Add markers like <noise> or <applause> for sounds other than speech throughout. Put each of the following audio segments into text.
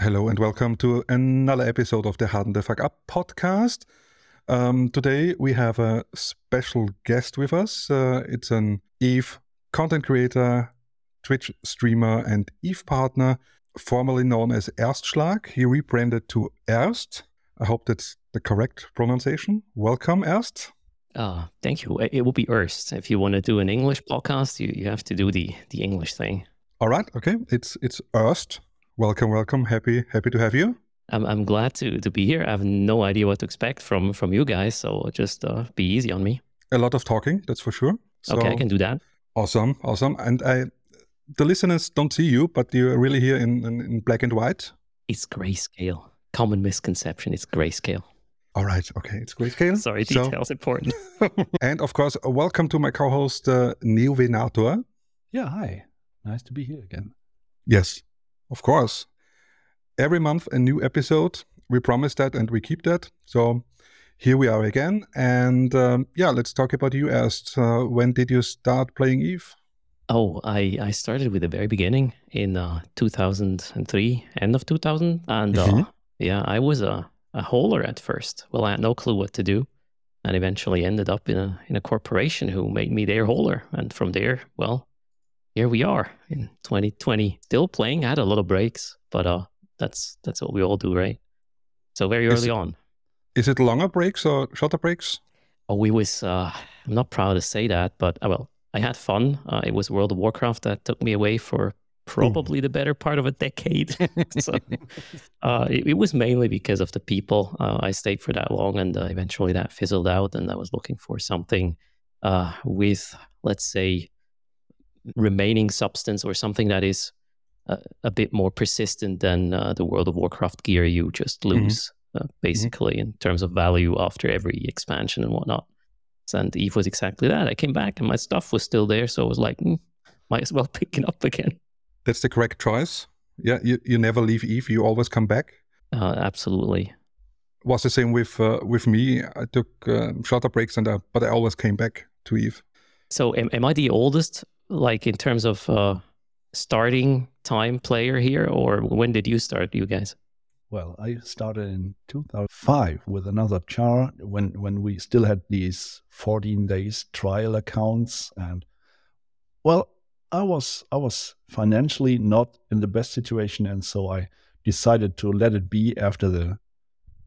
Hello and welcome to another episode of the Harden the Fuck Up podcast. Um, today we have a special guest with us. Uh, it's an Eve content creator, Twitch streamer, and Eve partner, formerly known as Erstschlag. He rebranded to Erst. I hope that's the correct pronunciation. Welcome, Erst. Uh, thank you. It will be Erst. If you want to do an English podcast, you, you have to do the, the English thing. All right. Okay. It's it's Erst. Welcome, welcome. Happy happy to have you. I'm I'm glad to to be here. I have no idea what to expect from from you guys, so just uh, be easy on me. A lot of talking, that's for sure. So, okay, I can do that. Awesome, awesome. And I, the listeners don't see you, but you're really here in, in, in black and white. It's grayscale. Common misconception. It's grayscale. All right. Okay. It's grayscale. Sorry, details so, important. <laughs> <laughs> and of course, welcome to my co-host uh, Neo Venator. Yeah. Hi. Nice to be here again. Yes, of course. Every month a new episode. We promise that, and we keep that. So here we are again. And um, yeah, let's talk about you. Asked uh, when did you start playing Eve? Oh, I, I started with the very beginning in uh, 2003, end of 2000. And uh, mm-hmm. yeah, I was a, a hauler at first. Well, I had no clue what to do and eventually ended up in a, in a corporation who made me their hauler. And from there, well, here we are in 2020, still playing. I had a lot of breaks, but uh, that's that's what we all do, right? So very early is, on. Is it longer breaks or shorter breaks? Oh, we was. Uh, I'm not proud to say that, but uh, well, I had fun. Uh, it was World of Warcraft that took me away for probably the better part of a decade. <laughs> so uh, it, it, was mainly because of the people. Uh, I stayed for that long, and uh, eventually that fizzled out. And I was looking for something uh, with, let's say, remaining substance or something that is a, a bit more persistent than uh, the World of Warcraft gear you just mm-hmm. lose, mm-hmm. uh, basically, mm-hmm. in terms of value after every expansion and whatnot. And Eve was exactly that. I came back and my stuff was still there, so I was like, mm, might as well <laughs> pick it up again. That's the correct choice. Yeah, you, you never leave Eve. You always come back. Uh, absolutely. Was the same with uh, with me. I took uh, shorter breaks, and uh, but I always came back to Eve. So, am, am I the oldest like in terms of uh, starting time player here, or when did you start, you guys? Well, I started in 2005 with another char when when we still had these 14 days trial accounts, and well, I was I was financially not in the best situation, and so I decided to let it be after the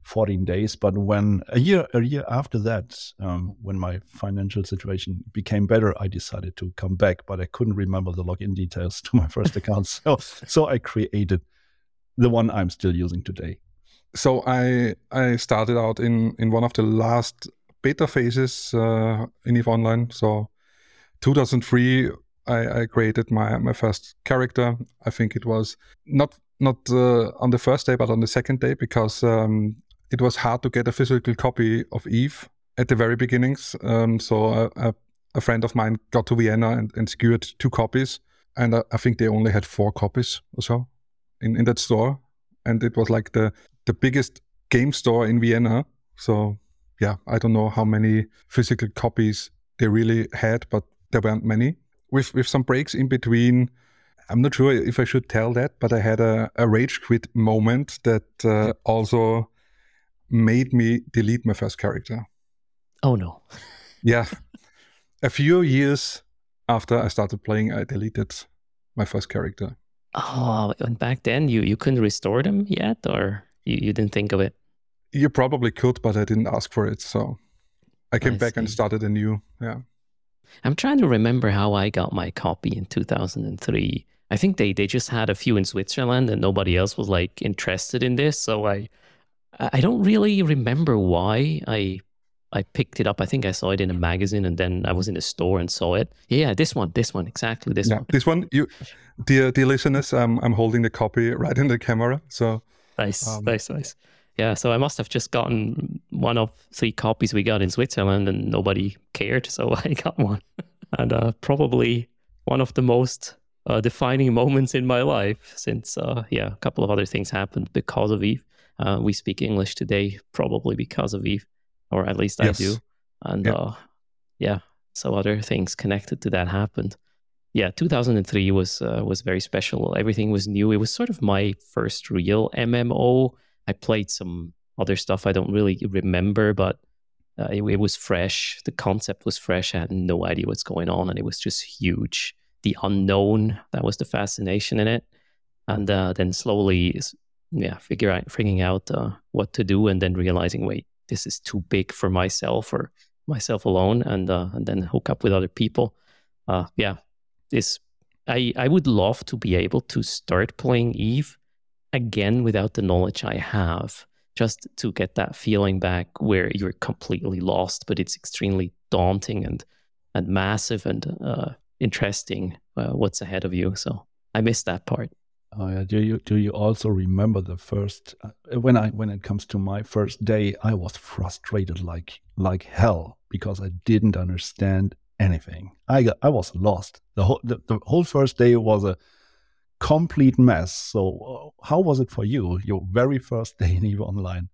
14 days. But when a year a year after that, um, when my financial situation became better, I decided to come back. But I couldn't remember the login details <laughs> to my first account, so so I created the one I'm still using today. So I I started out in in one of the last beta phases uh, in Eve Online. So 2003, I, I created my my first character. I think it was not not uh, on the first day, but on the second day because um, it was hard to get a physical copy of Eve at the very beginnings. Um, so a, a, friend of mine got to Vienna and, and secured two copies, and I, I, think they only had four copies or so in, in that store. And it was like the the biggest game store in Vienna. So yeah, I don't know how many physical copies they really had, but there weren't many. With with some breaks in between, I'm not sure if I should tell that, but I had a, a rage quit moment that uh, also made me delete my first character. Oh no. yeah. A few years after I started playing, I deleted my first character. Oh, and back then you, you couldn't restore them yet, or you, you didn't think of it? You probably could, but I didn't ask for it. So I came I back see. and started anew. Yeah. I'm trying to remember how I got my copy in 2003. I think they, they just had a few in Switzerland and nobody else was like interested in this. So I, I don't really remember why I I picked it up. I think I saw it in a magazine, and then I was in a store and saw it. Yeah, this one, this one, exactly this yeah, one. This one, you, dear dear listeners, um, I'm holding the copy right in the camera. So nice, um, nice, nice. Yeah, so I must have just gotten one of three copies we got in Switzerland, and nobody cared, so <laughs> I got one, and uh, probably one of the most uh, defining moments in my life, since uh, yeah, a couple of other things happened because of Eve. Uh, we speak English today probably because of Eve, or at least yes. I do. And yeah. Uh, yeah, so other things connected to that happened. yeah, 2003 was uh, was very special. Everything was new. It was sort of my first real MMO. I played some other stuff I don't really remember, but uh, it, it, was fresh. The concept was fresh. I had no idea what's going on, and it was just huge. The unknown that was the fascination in it, and uh, then slowly, yeah, figure out figuring out uh, what to do, and then realizing, wait, this is too big for myself or myself alone, and uh, and then hook up with other people. Uh, yeah, this I I would love to be able to start playing Eve again without the knowledge I have just to get that feeling back where you're completely lost, but it's extremely daunting and and massive and uh, interesting uh, what's ahead of you. So I miss that part. Oh yeah. Do you do you also remember the first uh, when I when it comes to my first day? I was frustrated like like hell because I didn't understand anything. I got, I was lost. The whole the, the whole first day was a complete mess. So, uh, how was it for you, your very first day in EVE Online?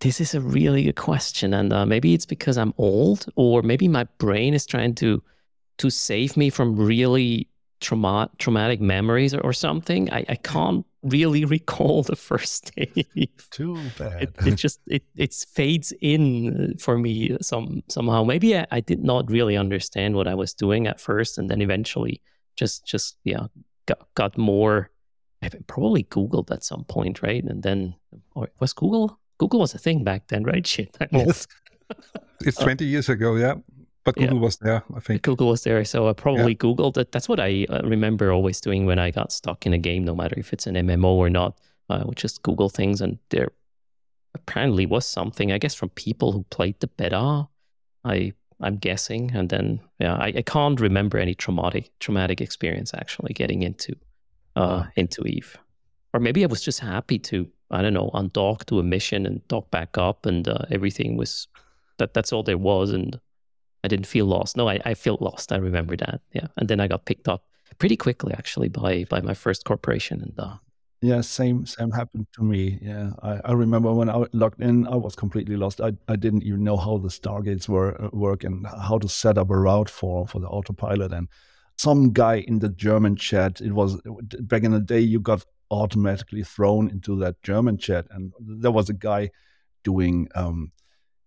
This is a really good question, and uh, maybe it's because I'm old, or maybe my brain is trying to to save me from really trauma- traumatic memories or, or something. I, I can't really <laughs> recall the first <laughs> day. Too bad. It, it, <laughs> just it it fades in uh, for me some somehow. Maybe I, I did not really understand what I was doing at first, and then eventually just just yeah got, got more. I probably Googled at some point, right? And then, or was Google? Google was a thing back then, right? Shit. Yes. it's uh, 20 years ago, yeah. But Google yeah. was there, I think. Google was there. So I probably yeah. Googled it. That's what I uh, remember always doing when I got stuck in a game, no matter if it's an MMO or not. I would just Google things, and there apparently was something, I guess, from people who played the beta. I I'm guessing. And then, yeah, I, I can't remember any traumatic traumatic experience actually getting into uh, into Eve, or maybe I was just happy to I don't know undock to a mission and dock back up, and uh, everything was that that's all there was, and I didn't feel lost. No, I, I felt lost. I remember that. Yeah, and then I got picked up pretty quickly actually by by my first corporation, and uh, yeah, same same happened to me. Yeah, I, I remember when I logged in, I was completely lost. I, I didn't even know how the stargates were uh, work and how to set up a route for for the autopilot. And some guy in the German chat, it was back in the day, you got automatically thrown into that German chat, and there was a guy doing um,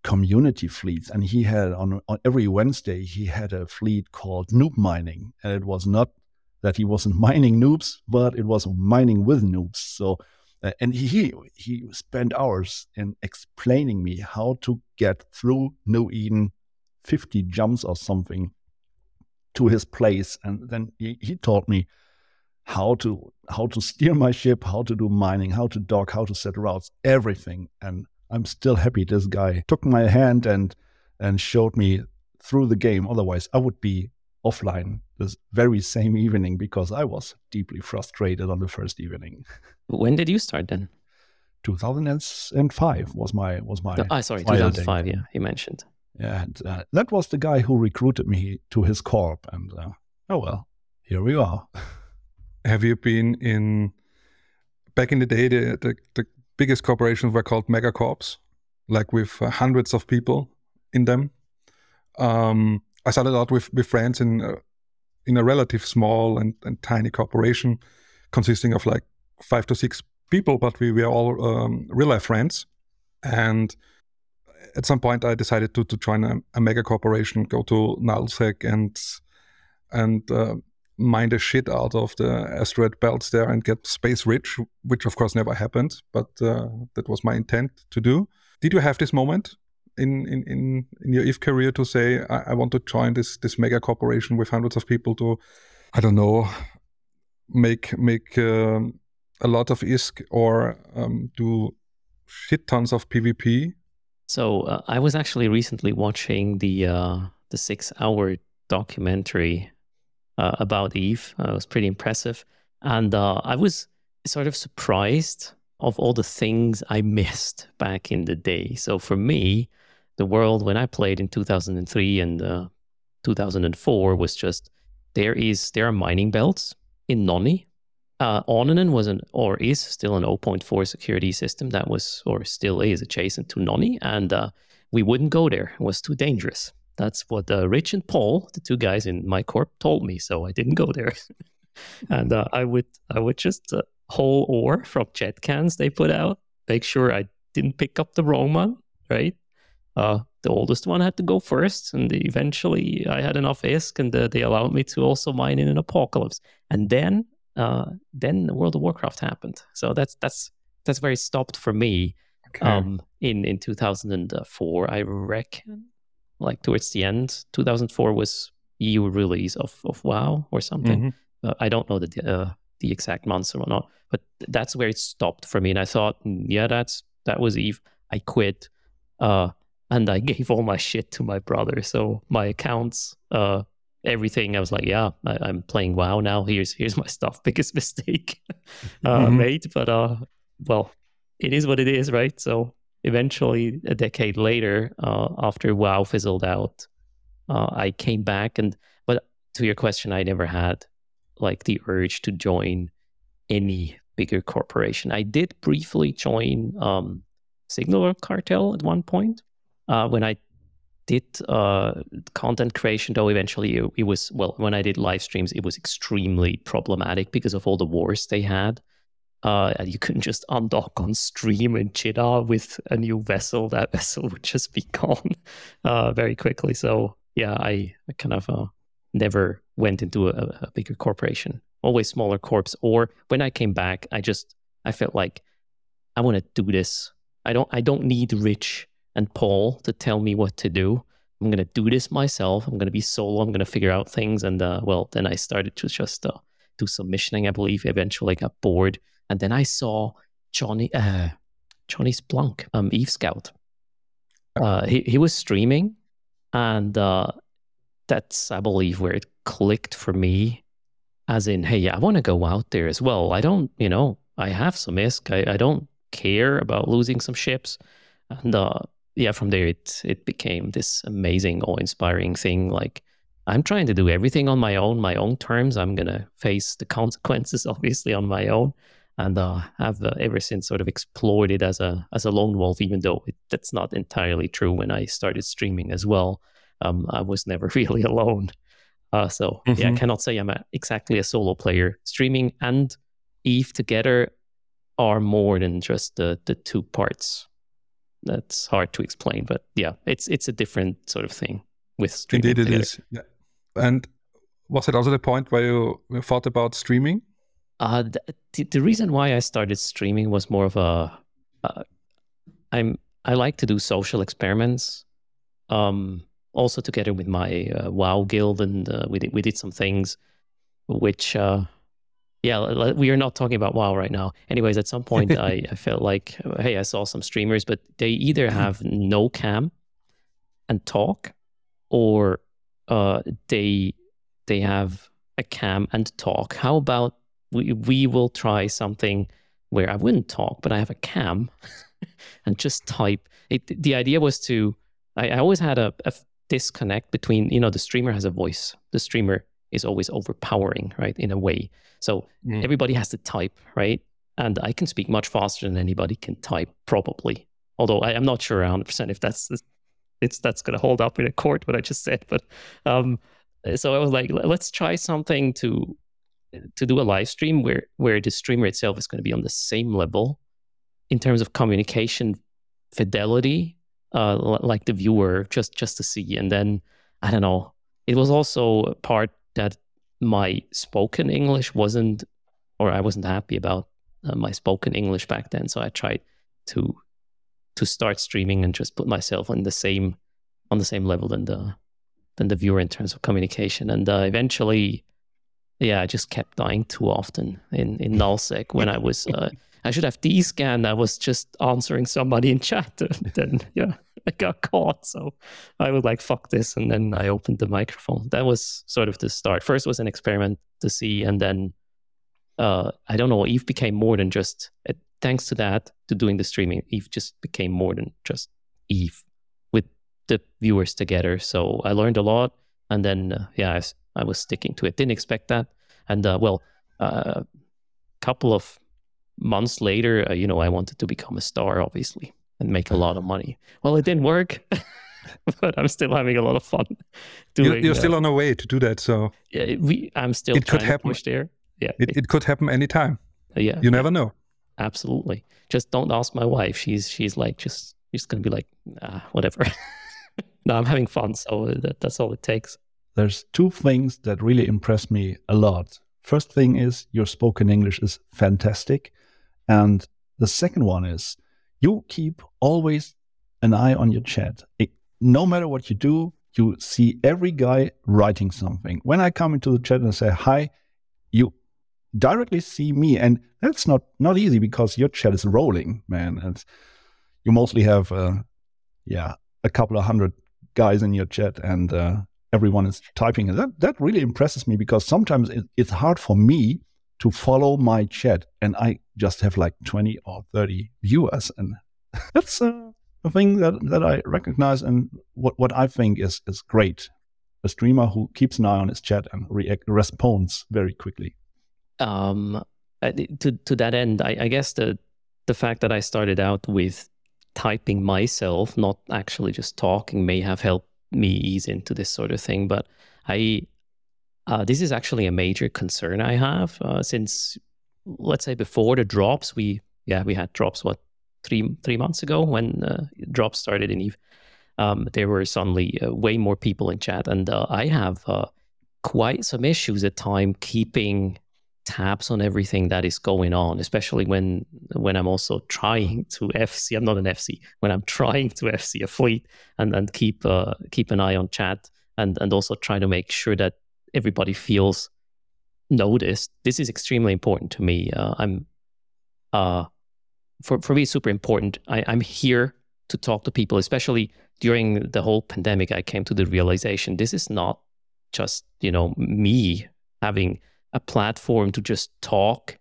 community fleets, and he had on, on every Wednesday he had a fleet called noob mining, and it was not that he wasn't <laughs> mining noobs, but it was mining with noobs. So, uh, and he he spent hours in explaining me how to get through New Eden, fifty jumps or something, to his place, and then he, he taught me how to how to steer my ship, how to do mining, how to dock, how to set routes, everything. And I'm still happy this guy took my hand and and showed me through the game. Otherwise, I would be offline this very same evening because I was deeply frustrated on the first evening. When did you start then? 2005 was my was my. No, oh, sorry, 2005. Yeah, you mentioned. Yeah, and uh, that was the guy who recruited me to his corp, and uh, oh well, here we are. Have you been in? Back in the day, the the, the biggest corporations were called megacorps, like with uh, hundreds of people in them. Um, I started out with, with friends in a, in a relative small and, and tiny corporation consisting of like five to six people, but we were all um, real life friends. And at some point, I decided to, to join a, a mega corporation, go to Nullsec and and uh, mine the shit out of the asteroid belts there and get space rich, which of course never happened, but uh, that was my intent to do. Did you have this moment in in in, in your Eve career to say I, I, want to join this this mega corporation with hundreds of people to I don't know make make um, a lot of ISK or um, do shit tons of PvP. So uh, I was actually recently watching the uh, the six hour documentary uh, about Eve. Uh, it was pretty impressive, and uh, I was sort of surprised of all the things I <laughs> missed back in the day. So for me, the world when I played in 2003 and uh, 2004 was just there is there are mining belts in Noni. Uh, Oninen was an or is still an 0.4 security system that was or still is adjacent to Noni, and uh, we wouldn't go there. It was too dangerous. That's what uh, Rich and Paul, the two guys in my corp, told me. So I didn't go there. <laughs> and uh, I would I would just uh, haul ore from jet cans they put out, make sure I didn't pick up the wrong one, right? Uh, the oldest one had to go first, and eventually I had enough ISK, and uh, they allowed me to also mine in an apocalypse. And then, uh, then World of Warcraft happened. So that's that's that's where it stopped for me. Okay. Um, in in 2004, I reckon, like towards the end, 2004 was EU release of of WoW or something. Mm-hmm. Uh, I don't know the uh, the exact months or not, but that's where it stopped for me. And I thought, mm, yeah, that's that was Eve. I quit, uh, and I <laughs> gave all my shit to my brother. So my accounts, uh, everything. I was like, yeah, I, am playing WoW now. Here's here's my stuff. <laughs> Biggest <laughs> mistake uh, mm-hmm. made, but uh, well, it is what it is, right? So eventually, a decade later, uh, after WoW fizzled out, uh, I came back and. But to your question, I never had like the urge to join any bigger corporation. I did briefly join um, Signal Cartel at one point uh, when I did uh, content creation. Though eventually it, it, was well, when I did live streams, it was extremely problematic because of all the wars they had. Uh, you couldn't just undock on stream in Jita with a new vessel. That <laughs> vessel would just be gone uh, very quickly. So yeah, I, I kind of uh, never went into a, a bigger corporation always smaller corps. Or when I came back, I just I felt like I want to do this. I don't I don't need Rich and Paul to tell me what to do. I'm gonna do this myself. I'm gonna be solo. I'm gonna figure out things. And uh, well, then I started to just uh, do some missioning. I believe eventually I got bored, and then I saw Johnny uh, Johnny Splunk, um, Eve Scout. Uh, he he was streaming, and uh, that's I believe where it clicked for me as in, hey, I want to go out there as well. I don't, you know, I have some ISK. I, I don't care about losing some ships. And uh, yeah, from there it it became this amazing, awe-inspiring thing. Like I'm trying to do everything on my own, my own terms. I'm gonna face the consequences, <laughs> obviously, on my own. And uh, I've uh, ever since sort of explored it as a as a lone wolf, even though it, that's not entirely true. When I started streaming as well, um, I was never <laughs> really alone. Uh, so mm-hmm. yeah, I mm-hmm. cannot say I'm a, exactly a solo player. Streaming and Eve together are more than just the the two parts. That's hard to explain, but yeah, it's it's a different sort of thing with streaming. Indeed, it together. is. Yeah. And was it also the point where you thought about streaming? Uh, the, the reason why I started streaming was more of a uh, I'm I like to do social experiments. Um, also together with my uh, WoW guild, and uh, we did we did some things, which uh, yeah, we are not talking about WoW right now. Anyways, at some point I, <laughs> I felt like hey, I saw some streamers, but they either mm-hmm. have no cam and talk, or uh, they they have a cam and talk. How about we we will try something where I wouldn't talk, but I have a cam <laughs> and just type. It, the idea was to I, I always had a, a, disconnect between you know the streamer has a voice the streamer is always overpowering right in a way so mm. everybody has to type right and i can speak much faster than anybody can type probably although I, am not sure 100% if that's it's that's going to hold up in a court what i just said but um so i was like let's try something to to do a live stream where where the streamer itself is going to be on the same level in terms of communication fidelity uh, like the viewer just just to see. And then I don't know. It was also a part that my spoken English wasn't, or I wasn't happy about uh, my spoken English back then. So I tried to to start streaming and just put myself on the same on the same level than the than the viewer in terms of communication. And uh, eventually, yeah, I just kept dying too often in in <laughs> nullsec when I was uh, I should have d-scanned. I was just answering somebody in chat. <laughs> And then, yeah, I got caught. So I was like, fuck this. And then I opened the microphone. That was sort of the start. First was an experiment to see. And then, uh, I don't know, Eve became more than just, uh, thanks to that, to doing the streaming, Eve just became more than just Eve with the viewers together. So I learned a lot. And then, uh, yeah, I, I, was sticking to it. Didn't expect that. And, uh, well, a uh, couple of months later, uh, you know, I wanted to become a star, obviously, and make a lot of money. Well, it didn't work. <laughs> but I'm still having a lot of fun <laughs> doing. You're, you're still on the way to do that, so yeah, we. I'm still. It could happen. There. Yeah, it, it could happen anytime. Uh, yeah, you never know. Absolutely. Just don't ask my wife. She's she's like just she's gonna be like ah, whatever. <laughs> no, I'm having fun, so that, that's all it takes. There's two things that really impress me a lot. First thing is your spoken English is fantastic, and the second one is you keep always an eye on your chat. It, no matter what you do, you see every guy writing something. When I come into the chat and say hi, you directly see me, and that's not not easy because your chat is rolling, man. And you mostly have, uh, yeah, a couple of hundred guys in your chat, and uh, everyone is typing. And that that really impresses me because sometimes it, it's hard for me to follow my chat, and I just have like twenty or thirty viewers, and <laughs> that's uh, a thing that that I recognize and what what I think is is great. A streamer who keeps an eye on his chat and responds very quickly um, to to that end, I, I, guess the the fact that I started out with typing myself, not actually just talking, may have helped me ease into this sort of thing. But I, uh, this is actually a major concern I have uh, since, let's say, before the drops. We yeah we had drops what three three months ago when uh, drops started in Eve. Um, there were suddenly uh, way more people in chat, and uh, I have quite some issues at time keeping tabs on everything that is going on, especially when when I'm also trying to FC. I'm not an FC when I'm trying to FC a fleet and and keep uh, keep an eye on chat and and also try to make sure that everybody feels noticed. This is extremely important to me. Uh, I'm uh for for me it's super important. I, I'm here to talk to people, especially during the whole pandemic. I came to the realization this is not just you know me having a platform to just talk.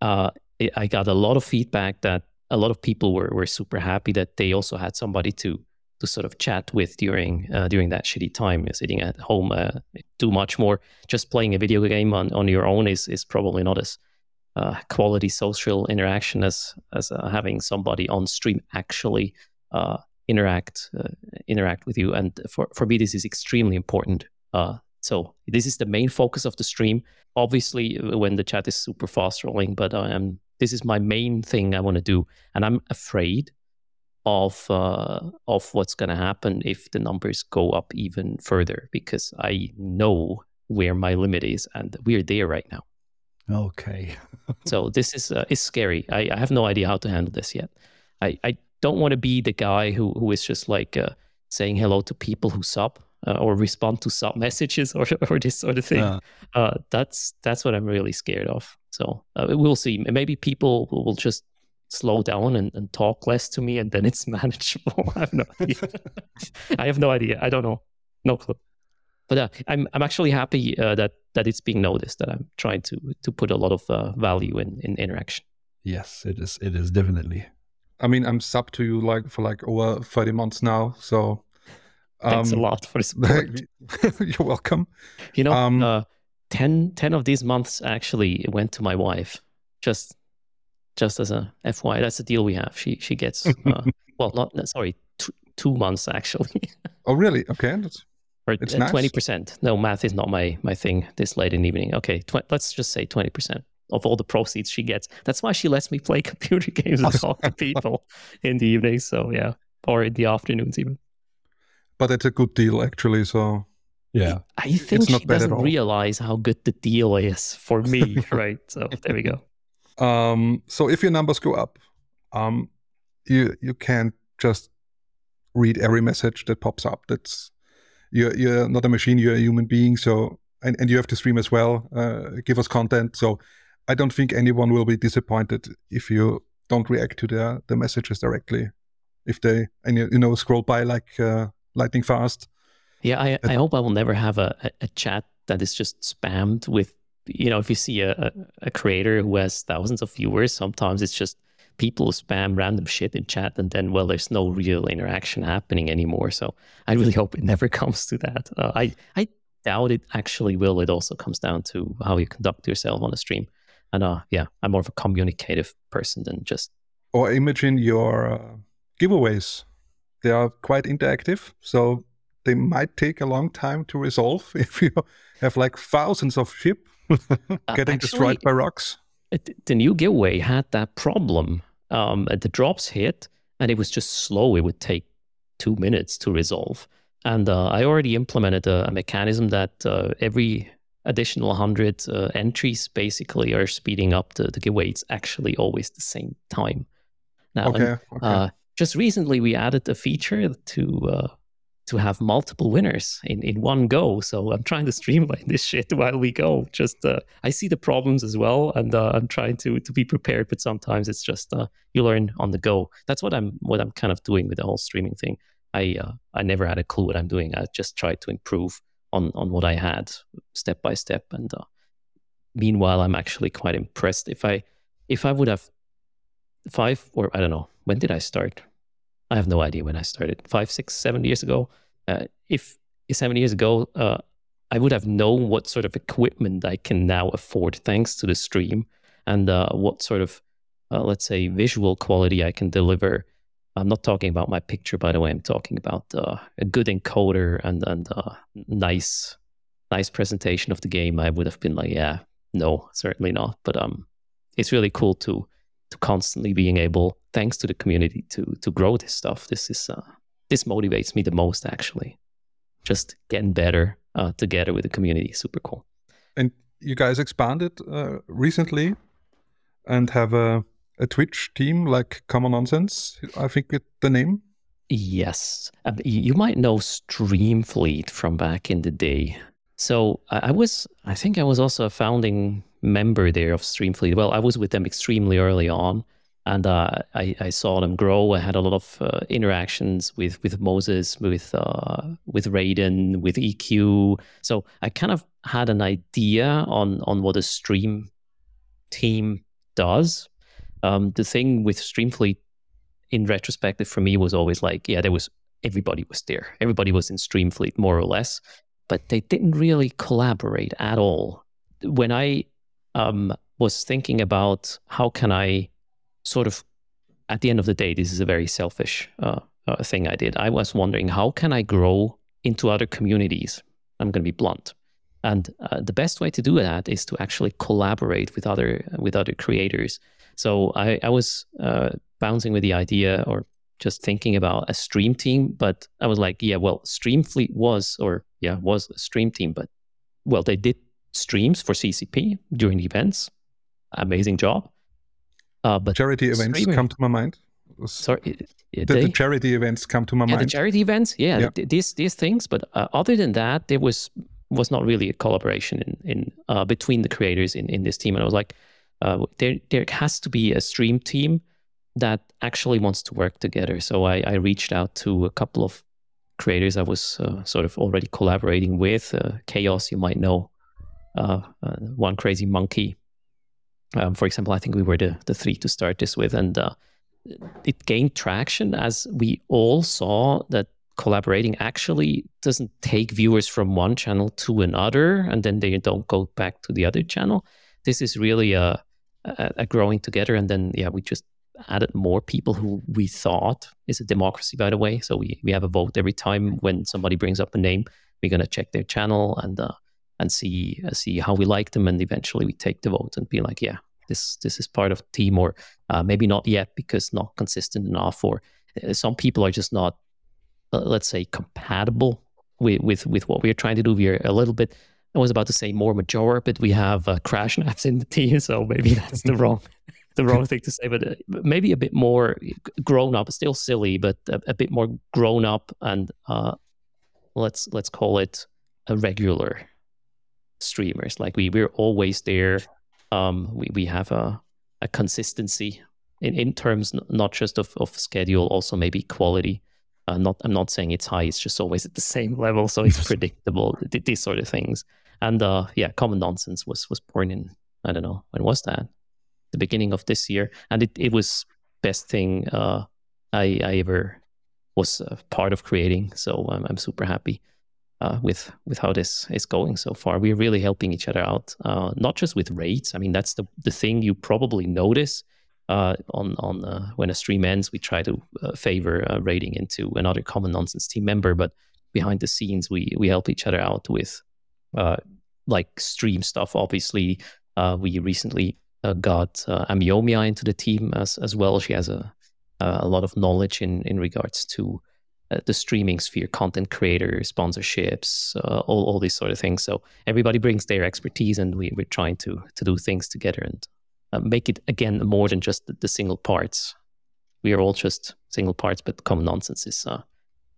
Uh, I got a lot of feedback that a lot of people were, were super happy that they also had somebody to to sort of chat with during uh, during that shitty time. Sitting at home uh, do much more. Just playing a video game on, on your own is is probably not as uh, quality social interaction as as uh, having somebody on stream actually uh, interact uh, interact with you. And for for me this is extremely important so this is the main focus of the stream. Obviously, uh, when the chat is super fast rolling, but I am this is my main thing I want to do, and I'm afraid of uh, of what's going to happen if the numbers go up even further because I know where my limit is, and we're there right now. Okay. <laughs> so this is uh, is scary. I, I have no idea how to handle this yet. I, I don't want to be the guy who who is just like uh, saying hello to people who sub uh, or respond to sub messages <laughs> or, or this sort of thing. Yeah. Uh, that's that's what I'm really scared of. So uh, we'll see. Maybe people will just slow down and, and talk less to me, and then it's <laughs> manageable. I have no idea. I have no idea. I don't know. No clue. But uh, I'm I'm actually happy uh, that that it's being noticed. That I'm trying to to put a lot of uh, value in in interaction. Yes, it is. It is definitely. I mean, I'm sub to you like for like over 30 months now, so Thanks um, a lot for the support. <laughs> you're welcome. You know, um, uh, 10, 10 of these months actually went to my wife. Just just as a FY, that's the deal we have. She she gets <laughs> uh, well, not sorry, two, two months actually. <laughs> oh, really? Okay, that's twenty percent. No, math is not my my thing. This late in the evening. Okay, tw- let's just say twenty percent of all the proceeds she gets. That's why she lets me play computer games and talk to people in the evening. So yeah, or in the afternoons even but it's a good deal actually. So yeah, I think it's not she doesn't realize how good the deal is for <laughs> me, right? So there we go. <laughs> Um, so if your numbers go up, um, you you can't just read every message that pops up. That's you're you're not a machine. You're a human being. So and, and you have to stream as well. Uh, give us content. So I don't think anyone will be disappointed if you don't react to the the messages directly. If they and you, you know scroll by like uh, lightning fast. Yeah, I, I hope I will never have a, a, chat that is just spammed with, you know, if you see a, a, a creator who has thousands of viewers, sometimes it's just people spam random shit in chat and then, well, there's no real interaction happening anymore. So I really <laughs> hope it never <laughs> comes to that. Uh, I, I doubt it actually will. It also comes down to how you conduct yourself on a stream. And uh, yeah, I'm more of a communicative person than just. Or imagine your uh, giveaways they are quite interactive. So they might take a long time to resolve <laughs> if you have like thousands of ship uh, getting uh, actually, destroyed by rocks. The new giveaway had that problem. Um, the drops hit, and it was just slow. It would take two minutes to resolve. And uh, I already implemented a, a mechanism that uh, every additional 100 uh, entries basically are speeding up the, the giveaway. It's actually always the same time. Now, okay, and, okay. Just recently we added a feature to uh, to have multiple winners in, in one go. So I'm trying to streamline <laughs> this shit while we go. Just uh, I see the problems as well, and uh, I'm trying to to be prepared. But sometimes it's just uh, you learn on the go. That's what I'm what I'm kind of doing with the whole streaming thing. I uh, I never had a clue what I'm doing. I just tried to improve on on what I had step by step. And uh, meanwhile, I'm actually quite impressed. If I if I would have five or I don't know when did I start? I have no idea when I started. Five, six, seven years ago. Uh, if seven years ago, uh, I would have known what sort of equipment I can now afford thanks to the stream, and uh, what sort of uh, let's say visual quality I can deliver I'm not talking about my picture, by the way. I'm talking about uh, a good encoder and and uh, nice nice presentation of the game. I would have been like, yeah, no, certainly not. But um, it's really cool to to constantly being able, thanks to the community, to to grow this stuff. This is uh, this motivates me the most actually. Just getting better uh, together with the community, super cool. And you guys expanded uh, recently and have a a Twitch team like Common Nonsense, I think it, the name. Yes. Um, you might know Streamfleet from back in the day. So I was, I think I was also a founding member there of Streamfleet. Well, I was with them extremely early on, and uh, I, I, saw them grow. I had a lot of uh, interactions with with Moses, with uh, with Raiden, with EQ. So I kind of had an idea on on what a stream team does um, the thing with Streamfleet in retrospective for me was always like, yeah, there was everybody was there. Everybody was in Streamfleet more or less, but they didn't really collaborate at all. When I um, was thinking about how can I sort of, at the end of the day, this is a very selfish uh, uh, thing I did. I was wondering how can I grow into other communities. I'm going to be blunt. And uh, the best way to do that is to actually collaborate with other with other creators. So I, I was uh, bouncing with the idea or just thinking about a stream team, but I was like, yeah, well, Streamfleet was, or yeah, was a stream team, but well, they did streams for CCP during the events. Amazing job. Uh, but charity events streaming, come to my mind. Sorry, the, the, charity events come to my yeah, mind. The charity events, yeah, yeah. Th- these these things. But uh, other than that, there was was not really a collaboration in in uh, between the creators in in this team. And I was like, uh, there there has to be a stream team that actually wants to work together. So I, I reached out to a couple of creators I was uh, sort of already collaborating with. Uh, Chaos, you might know, uh, uh, one crazy monkey. Um, for example, I think we were the the three to start this with, and uh, it gained traction as we all saw that collaborating actually doesn't take viewers from one channel to another and then they don't go back to the other channel. This is really a a, a growing together. And then, yeah, we just added more people who we thought is a democracy, by the way. So we, we have a vote every time when somebody brings up a name. We're going to check their channel and uh, and see uh, see how we like them, and eventually we take the vote and be like, yeah, this this is part of the team, or uh, maybe not yet because not consistent enough, or uh, some people are just not, uh, let's say, compatible with, with with what we're trying to do. We're a little bit I was about to say more mature, but we have uh, crash naps in the team, so maybe that's the <laughs> wrong the wrong thing to say. But maybe a bit more grown up, still silly, but a, a bit more grown up, and uh, let's let's call it a regular streamers. Like we we're always there. Um, we we have a a consistency in in terms not just of of schedule, also maybe quality. Uh, not I'm not saying it's high. It's just always at the same level, so it's <laughs> predictable. These sort of things. And uh, yeah, Common Nonsense was was born in I don't know when was that? The beginning of this year, and it it was best thing uh, I I ever was part of creating. So I'm I'm super happy. Uh, with with how this is going so far. We're really helping each other out, uh, not just with rates. I mean, that's the the thing you probably notice uh, on on uh, when a stream ends, we try to uh, favor raiding into another common nonsense team member. But behind the scenes, we we help each other out with uh, like stream stuff. Obviously, we recently got uh, Amiomia into the team as as well. She has a a lot of knowledge in in regards to the streaming sphere, content creators, sponsorships, all all these sort of things. So everybody brings their expertise, and we we're trying to to do things together and uh, make it again more than just the, the, single parts. We are all just single parts, but common nonsense is uh,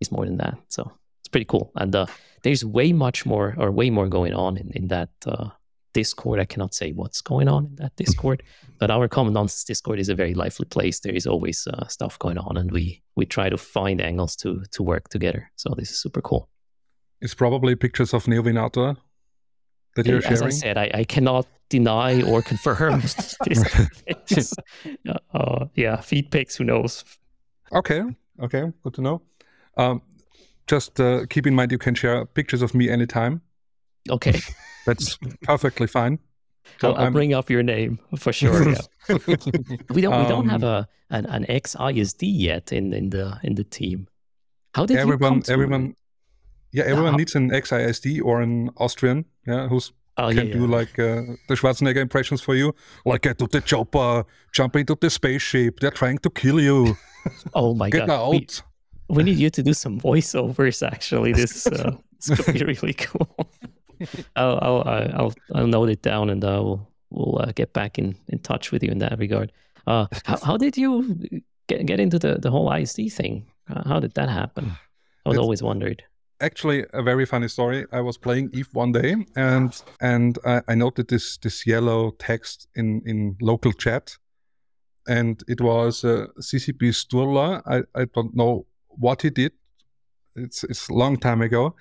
is more than that. So it's pretty cool. And uh, there's way much more or way more going on in in that uh, Discord. I cannot say what's going on in that Discord, <laughs> but our common nonsense Discord is a very lively place. There is always uh, stuff going on, and we we try to find angles to to work together. So this is super cool. It's probably pictures of Neovenator that you're As sharing? I said, I, I cannot deny or <laughs> confirm <laughs> this. uh, yeah, feed pics, who knows? Okay, okay, good to know. Um, just uh, keep in mind you can share pictures of me anytime. Okay. That's perfectly fine. So I'll, I'll bring up your name for sure. Yeah. <laughs> we don't we don't have um, a an, an ex ISD yet in, in the in the team. How did everyone everyone it? yeah everyone needs an ex ISD or an Austrian yeah who's oh, can yeah, do yeah. like uh, the Schwarzenegger impressions for you. Like get to the chopper, jump into the spaceship. They're trying to kill you. <laughs> Oh my get god! Out. We, we, need you to do some voiceovers. Actually, this uh, <laughs> this could be really cool. <laughs> I'll, I'll I'll I'll note it down and uh, we'll we'll uh, get back in, in touch with you in that regard. Uh, how, how did you get get into the, the whole ISD thing? how did that happen? I was it's, always wondered actually a very funny story. I was playing Eve one day, and and I, I noted this this yellow text in in local chat, and it was uh, CCP Sturla. I I don't know what he did. It's it's a long time ago,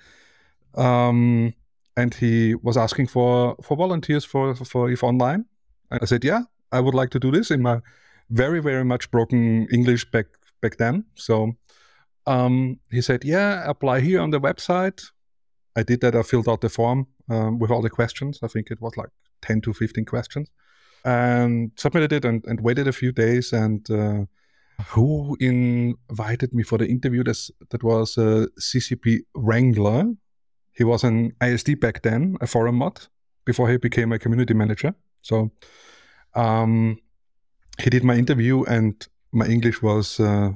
um, and he was asking for for volunteers for for Eve Online. And I said, yeah, I would like to do this in my very very much broken English back back then. So um, he said, "Yeah, apply here on the website." I did that. I filled out the form um, with all the questions. I think it was like ten to fifteen questions, and submitted it and, and waited a few days. And uh, who invited me for the interview? That was uh, CCP Wrangler. He was an ISD back then, a forum mod, before he became a community manager. So um, he did my interview, and my English was uh,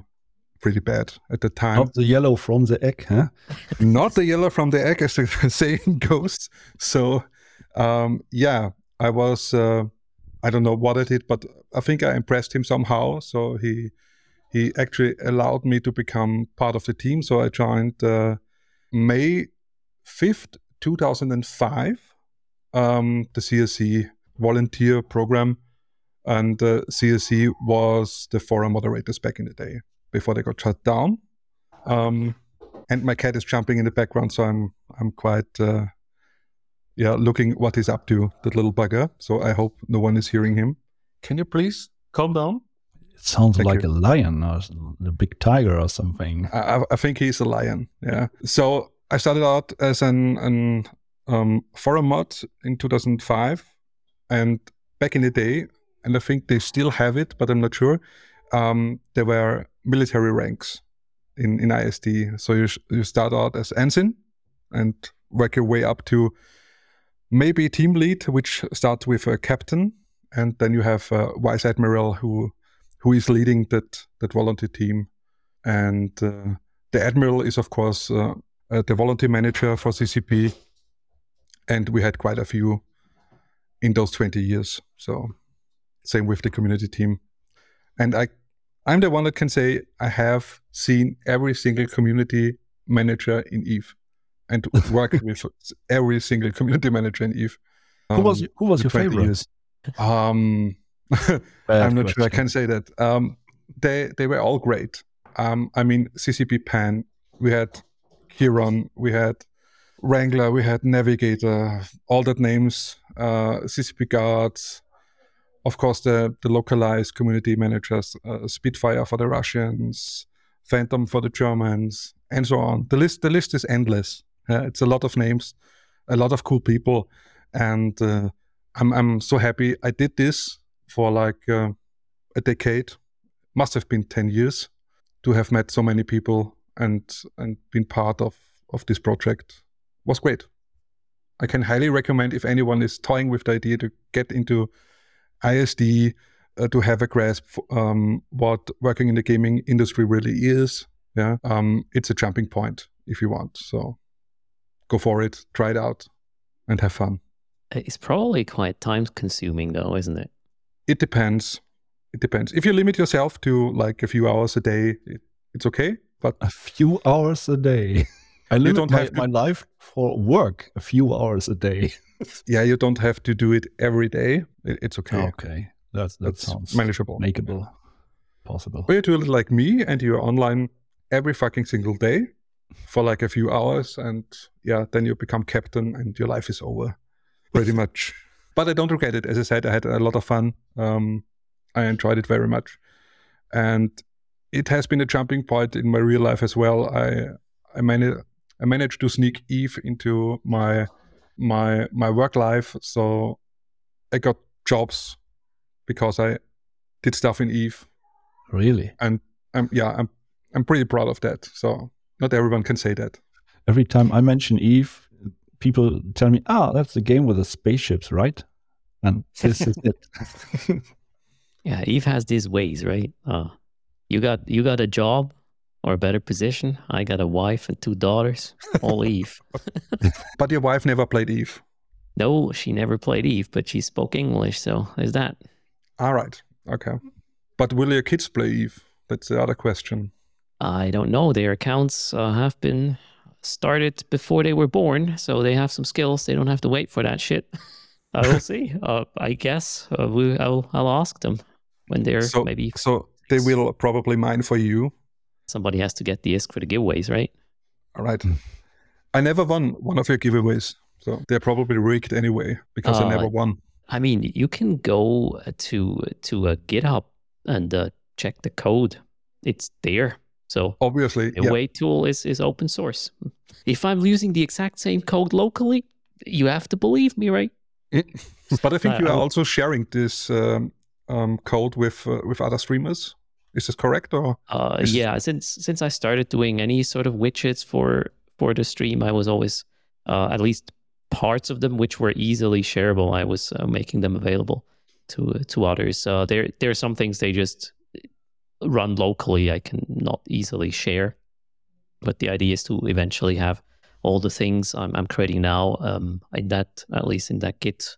pretty bad at the time. Not the yellow from the egg, huh? <laughs> Not the yellow from the egg, as the <laughs> saying goes. So, um, yeah, I was. Uh, I don't know what I did, but I think I impressed him somehow. So he he actually allowed me to become part of the team. So I joined uh, May fifth, two thousand and five, um, the CSC volunteer program, and uh, CSC was the forum moderators back in the day before they got shut down. Um, and my cat is jumping in the background, so I'm I'm quite uh, yeah looking what he's up to, that little bugger. So I hope no one is hearing him. Can you please calm down? It sounds Thank like you. a lion or a big tiger or something. I, I, think he's a lion. Yeah. So I started out as an an um, forum mod in 2005, and back in the day, and I think they still have it, but I'm not sure. Um, there were military ranks in, in ISD. So you, you start out as ensign and work your way up to maybe team lead, which starts with a captain, and then you have a vice admiral who who is leading that that volunteer team, and uh, the admiral is of course uh, uh, the volunteer manager for CCP, and we had quite a few in those twenty years. So same with the community team, and I I'm the one that can say I have seen every single community manager in Eve and <laughs> worked with every single community manager in Eve. Um, who was um, who was your favorite? Years. Um, <laughs> I'm not question. sure I can say that. Um, they they were all great. Um, I mean CCP Pan, we had Huron, we had Wrangler, we had Navigator, all that names, uh, CCP Guards, of course, the, the localized community managers, uh, Spitfire for the Russians, Phantom for the Germans, and so on. The list the list is endless. Uh, it's a lot of names, a lot of cool people, and uh, I'm I'm so happy I did this for like uh, a decade, must have been 10 years to have met so many people and and been part of of this project was great. I can highly recommend if anyone is toying with the idea to get into ISD uh, to have a grasp um, what working in the gaming industry really is. Yeah, um, it's a jumping point if you want. So go for it, try it out, and have fun. It's probably quite time consuming, though, isn't it? It depends. It depends. If you limit yourself to like a few hours a day, it, it's okay. But a few hours a day. <laughs> I don't my, have to... my life for work a few hours a day. <laughs> yeah, you don't have to do it every day. It, it's okay. Okay, that's that That's sounds manageable, makeable, yeah. possible. Or you do it like me, and you're online every fucking single day for like a few hours, and yeah, then you become captain, and your life is over, pretty <laughs> much. But I don't regret it. As I said, I had a lot of fun. Um, I enjoyed it very much, and it has been a jumping point in my real life as well. I I managed I managed to sneak Eve into my my my work life. So I got jobs because I did stuff in Eve. Really? And I'm yeah, I'm I'm pretty proud of that. So not everyone can say that. Every time I mention Eve, people tell me, "Ah, that's the game with the spaceships, right?" And this is it. <laughs> yeah, Eve has these ways, right? Uh, you got you got a job or a better position. I got a wife and two daughters, all Eve. <laughs> but your wife never played Eve. No, she never played Eve, but she spoke English, so there's that. All right. Okay. But will your kids play Eve? That's the other question. I don't know. Their accounts uh, have been started before they were born, so they have some skills. They don't have to wait for that shit. <laughs> I will <laughs> see. Uh, I guess uh, we, I'll, I'll ask them when they're so, maybe. So they will probably mine for you somebody has to get the ISK for the giveaways, right? All right. I never won one of your giveaways, so they're probably rigged anyway because uh, I never won. I mean, you can go to to a GitHub and uh, check the code. It's there. So obviously, the yeah. tool is is open source. If I'm using the exact same code locally, you have to believe me, right? but I think uh, you are also sharing this um, um, code with uh, with other streamers. Is this correct or? Uh, yeah, since since I started doing any sort of widgets for for the stream, I was always uh, at least parts of them which were easily shareable. I was uh, making them available to to others. Uh, there there are some things they just run locally. I can not easily share, but the idea is to eventually have all the things I'm, I'm creating now um, in that at least in that Git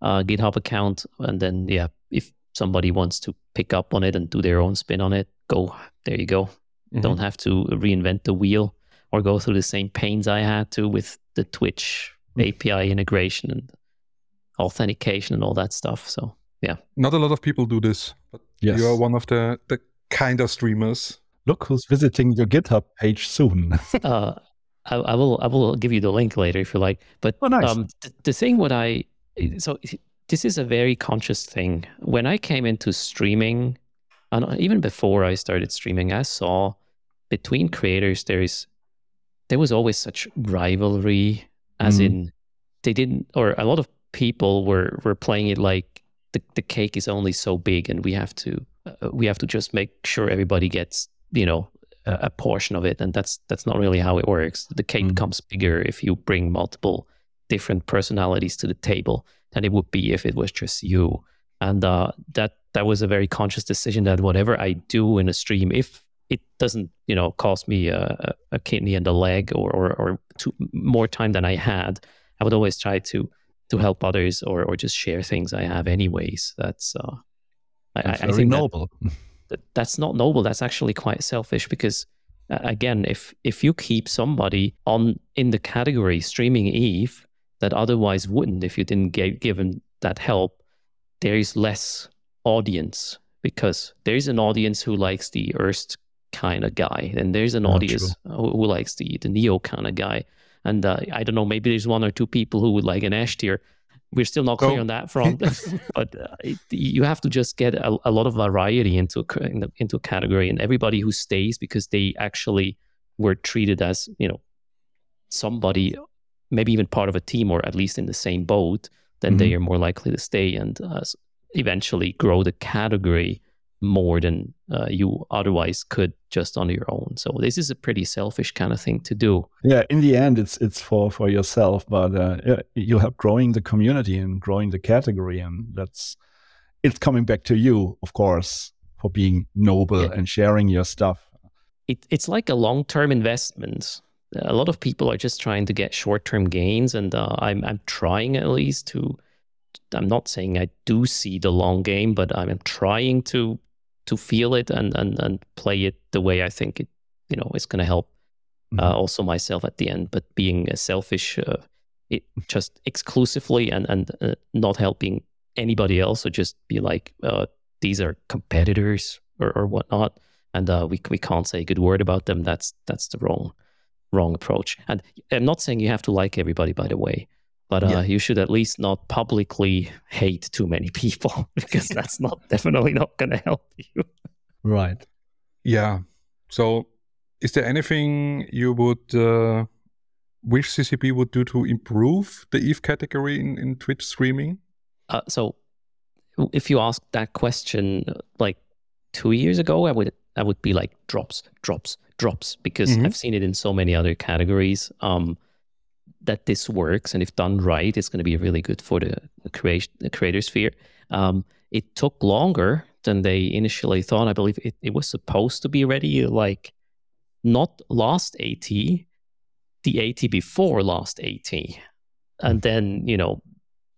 uh, GitHub account, and then yeah, if somebody wants to pick up on it and do their own spin on it, go. There you go. Mm-hmm. Don't have to reinvent the wheel or go through the same pains I had to with the Twitch mm-hmm. API integration and authentication and all that stuff. So yeah. Not a lot of people do this, but yes. you are one of the, the kind of streamers. Look who's visiting your GitHub page soon. <laughs> <laughs> uh, I, I, will I will give you the link later if you like. But oh, nice. um, the, the thing what I so this is a very conscious thing. When I came into streaming, and even before I started streaming, I saw between creators there is there was always such rivalry, as mm. in they didn't, or a lot of people were were playing it like the the cake is only so big, and we have to uh, we have to just make sure everybody gets you know a, a, portion of it, and that's that's not really how it works. The cake mm. becomes bigger if you bring multiple different personalities to the table than it would be if it was just you. And uh, that that was a very conscious decision that whatever I do in a stream, if it doesn't, you know, cost me a, a kidney and a leg or or, or two, more time than I had, I would always try to to help others or or just share things I have anyways. That's uh, I, I, think noble. That, <laughs> that, that's not noble. That's actually quite selfish because uh, again, if if you keep somebody on in the category streaming Eve that otherwise wouldn't if you didn't get, give them that help, there is less audience because there is an audience who likes the Erst kind of guy, and there's an Not audience who, who, likes the the Neo kind of guy. And uh, I don't know, maybe there's one or two people who would like an Eshtir. We're still not clear oh. on that front, <laughs> but uh, it, you have to just get a, a lot of variety into a, into a category, and everybody who stays because they actually were treated as you know somebody maybe even part of a team or at least in the same boat, then mm-hmm. they are more likely to stay and uh, eventually grow the category more than uh, you otherwise could just on your own. So this is a pretty selfish kind of thing to do. Yeah, in the end, it's it's for for yourself, but uh, you help growing the community and growing the category, and that's it's coming back to you, of course, for being noble yeah. and sharing your stuff. It, it's like a long term investment. A lot of people are just trying to get short term gains, and uh, I'm I'm trying at least to. I'm not saying I do see the long game, but I'm trying to to feel it and and and play it the way I think it you know is going to help uh, mm-hmm. uh, also myself at the end. But being selfish, uh, it just exclusively and and uh, not helping anybody else, or just be like uh, these are competitors or, or whatnot, and uh, we we can't say a good word about them. That's that's the wrong wrong approach. And I'm not saying you have to like everybody, by the way but uh, yeah. you should at least not publicly hate too many people <laughs> because that's not <laughs> definitely not going to help you. Right. Yeah. So, is there anything you would uh, wish CCP would do to improve the Eve category in, in Twitch streaming? Uh, so, if you ask that question uh, like two years ago, I would I would be like drops, drops, drops because mm-hmm. I've seen it in so many other categories. Um, that this works and if done right, it's going to be really good for the, the, creation, the creator sphere. Um, it took longer than they initially thought. I believe it, it was supposed to be ready like not last AT, the AT before last AT. And hmm. then, you know,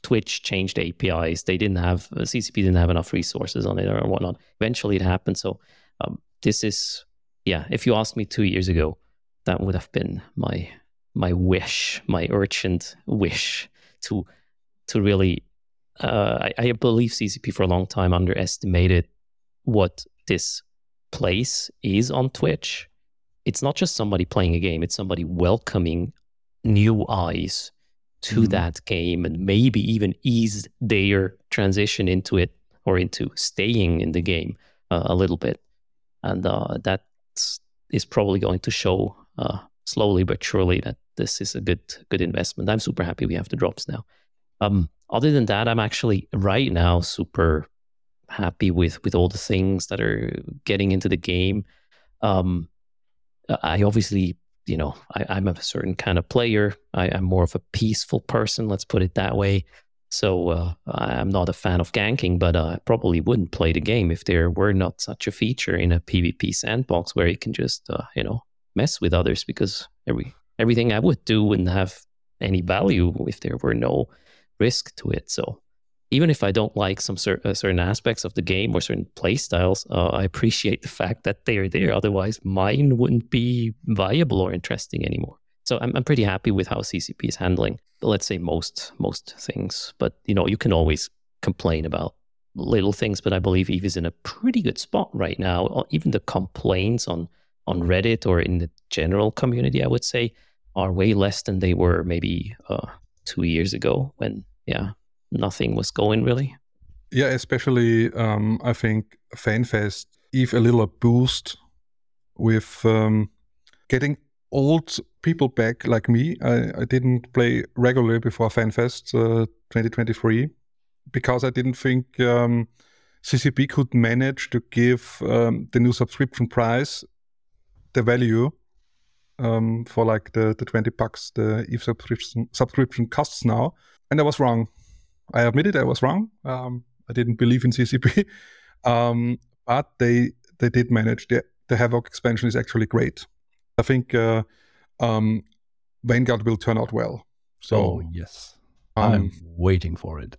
Twitch changed APIs. They didn't have, CCP didn't have enough resources on it or whatnot. Eventually it happened. So um, this is, yeah, if you asked me two years ago, that would have been my my wish, my urgent wish to to really. Uh, I, I believe CCP for a long time underestimated what this place is on Twitch. It's not just somebody playing a game; it's somebody welcoming new eyes to mm. that game and maybe even ease their transition into it or into staying in the game uh, a little bit. And uh, that is probably going to show uh, slowly but surely that this is a good good investment. I'm super happy we have the drops now. Um, other than that, I'm actually right now super happy with with all the things that are getting into the game. Um, I obviously, you know, I, am a certain kind of player. I, am more of a peaceful person. Let's put it that way. So uh, I'm not a fan of ganking, but I probably wouldn't play the game if there were not such a feature in a PvP sandbox where you can just, uh, you know, mess with others because every everything I would do wouldn't have any value if there were no risk to it. So even if I don't like some cer- uh, certain aspects of the game or certain playstyles, uh, I appreciate the fact that they are there. Otherwise, mine wouldn't be viable or interesting anymore. So I'm, I'm pretty happy with how CCP is handling, let's say most most things. But you know, you can always complain about little things. But I believe Eve is in a pretty good spot right now. Even the complaints on on Reddit or in the general community, I would say, are way less than they were maybe uh, two years ago when, yeah, nothing was going really. Yeah, especially um, I think FanFest gave a little boost with um, getting old people back like me. I, I didn't play regularly before FanFest uh, 2023 because I didn't think um, CCP could manage to give um, the new subscription price the value um, for like the, the 20 bucks the ETH subscription, subscription costs now. And I was wrong. I admitted I was wrong. Um, I didn't believe in CCP. <laughs> um, but they they did manage. The, the Havoc expansion is actually great. I think uh, um, Vanguard will turn out well. So oh, yes, I'm um, waiting for it.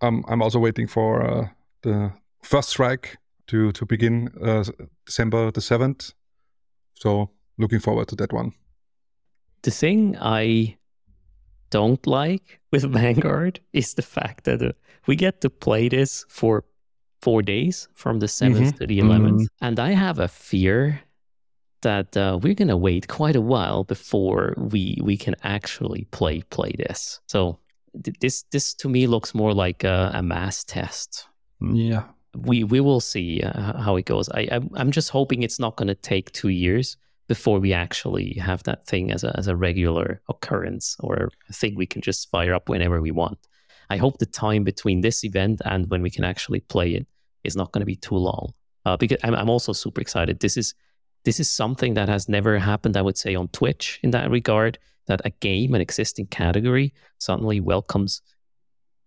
Um, I'm also waiting for uh, the first strike to to begin uh, December the seventh. So looking forward to that one. The thing I don't like with <laughs> Vanguard is the fact that uh, we get to play this for four days from the 7th mm-hmm. to the 11th. Mm-hmm. And I have a fear that uh, we're going to wait quite a while before we we can actually play play this. So th- this this to me looks more like a, a mass test. Yeah. We we will see uh, how it goes. I I'm, I'm just hoping it's not going to take 2 years before we actually have that thing as a, as a regular occurrence or a thing we can just fire up whenever we want. I hope the time between this event and when we can actually play it is not going to be too long. uh, because I'm, I'm also super excited. This is this is something that has never happened, I would say, on Twitch in that regard. That a game, an existing category, suddenly welcomes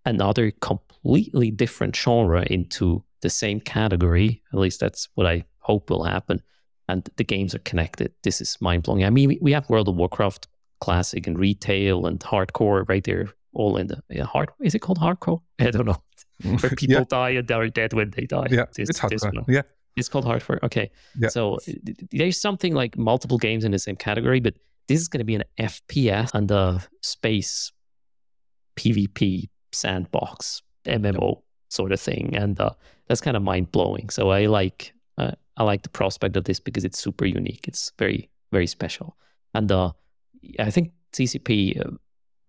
another completely different genre into the same category. At least that's what I hope will happen. And the games are connected. This is mind blowing. I mean, we have World of Warcraft classic and retail and hardcore right there, all in the yeah, hard. Is it called hardcore? <laughs> I don't know. <laughs> Where people yeah. die and they're dead when they die. Yeah, this, it's hardcore. Yeah, it's called hardcore. Okay. Yeah. So there's something like multiple games in the same category, but this is going to be an FPS and a space PvP sandbox MMO sort of thing, and uh, that's kind of mind blowing. So I like uh, I like the prospect of this because it's super unique. It's very very special, and uh, I think CCP uh,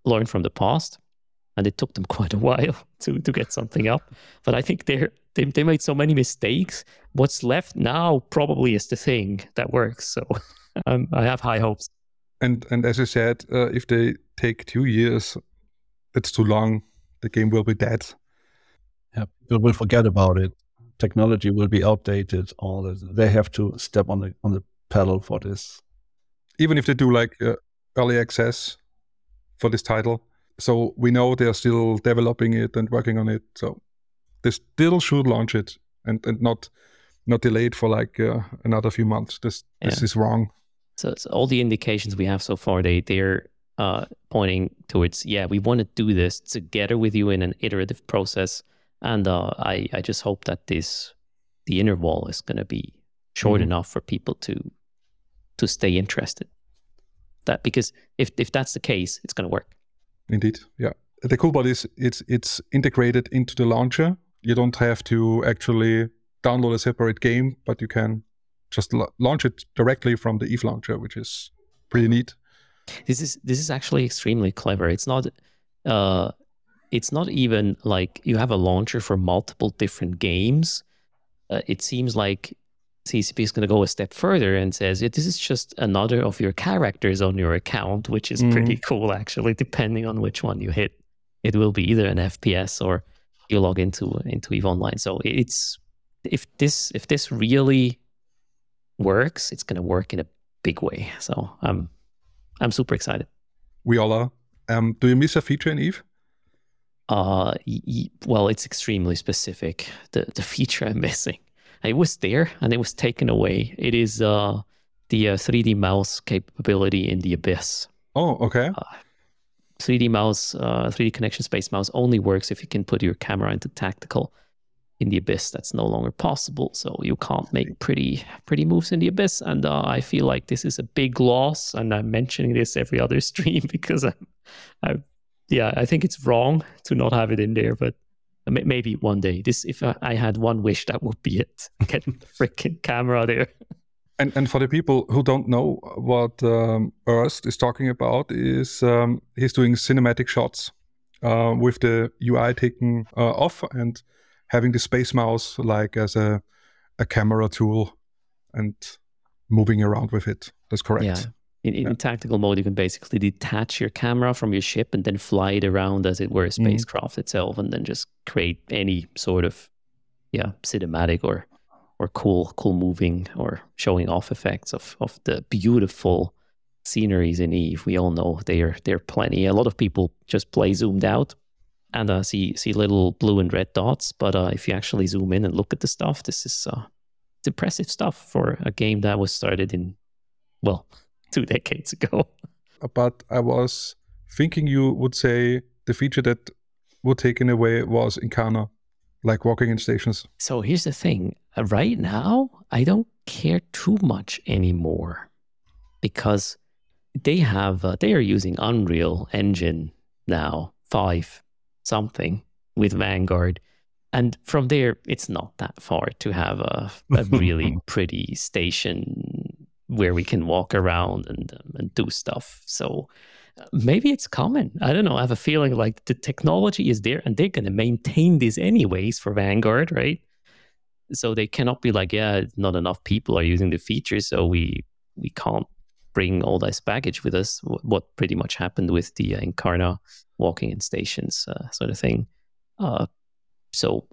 learned from the past, and it took them <laughs> quite a while to to get something up. But I think they're they, they made so many mistakes. What's left now probably is the thing that works. So <laughs> um, I have high hopes. And and as I said, uh, if they take two years, it's too long the game will be dead. Yeah, people will forget about it. Technology will be outdated. All this. they have to step on the on the pedal for this. Even if they do like uh, early access for this title, so we know they are still developing it and working on it. So they still should launch it and and not not delay it for like uh, another few months. This yeah. this is wrong. So, so, all the indications we have so far, they they're uh, pointing towards, yeah, we want to do this together with you in an iterative process. And uh, I, I just hope that this, the interval is going to be short mm-hmm. enough for people to, to stay interested. That because if if that's the case, it's going to work. Indeed, yeah. The cool part is it's it's integrated into the launcher. You don't have to actually download a separate game, but you can just launch it directly from the Eve launcher, which is pretty neat. This is this is actually extremely clever. It's not uh it's not even like you have a launcher for multiple different games. Uh, it seems like CCP is going to go a step further and says, yeah, this is just another of your characters on your account, which is mm. pretty cool, actually, depending on which one you hit. It will be either an FPS or you log into into EVE Online. So it's if this if this really works, it's going to work in a big way. So I'm I'm super excited. We all are. Um, do you miss a feature in Eve? Uh, y- well, it's extremely specific. The the feature I'm missing. It was there and it was taken away. It is uh the uh, 3D mouse capability in the Abyss. Oh, okay. Uh, 3D mouse, uh, 3Dconnexion space mouse only works if you can put your camera into tactical in the abyss. That's no longer possible. So you can't make pretty pretty moves in the abyss. And uh, i feel like this is a big loss. And i'm mentioning this every other <laughs> stream because i'm i yeah i think it's wrong to not have it in there but maybe one day. This if i had one wish that would be it. <laughs> Get the freaking camera there and and for the people who don't know what um, Erst is talking about is um, he's doing cinematic shots uh, with the UI taken uh, off and having the space mouse like as a a camera tool and moving around with it. That's correct. Yeah. In, in yeah. tactical mode, you can basically detach your camera from your ship and then fly it around as it were a mm-hmm. spacecraft mm. itself, and then just create any sort of yeah cinematic or or cool cool moving or showing off effects of of the beautiful sceneries in Eve. We all know they're they're plenty. A lot of people just play zoomed out and uh, see see little blue and red dots. But uh, if you actually zoom in and look at the stuff, this is uh, impressive stuff for a game that was started in well <laughs> two decades ago. But I was thinking you would say the feature that would taken away was Incarna, like walking in stations. So here's the thing: right now, I don't care too much anymore because they have uh, they are using Unreal Engine now five something with Vanguard. And from there, it's not that far to have a, a really <laughs> pretty station where we can walk around and, um, and do stuff. So maybe it's common. I don't know. I have a feeling like the technology is there and they're going to maintain this anyways for Vanguard, right? So they cannot be like, yeah, not enough people are using the features, so we we can't bring all this baggage with us. What pretty much happened with the uh, Incarna walking in stations uh, sort of thing. Uh, so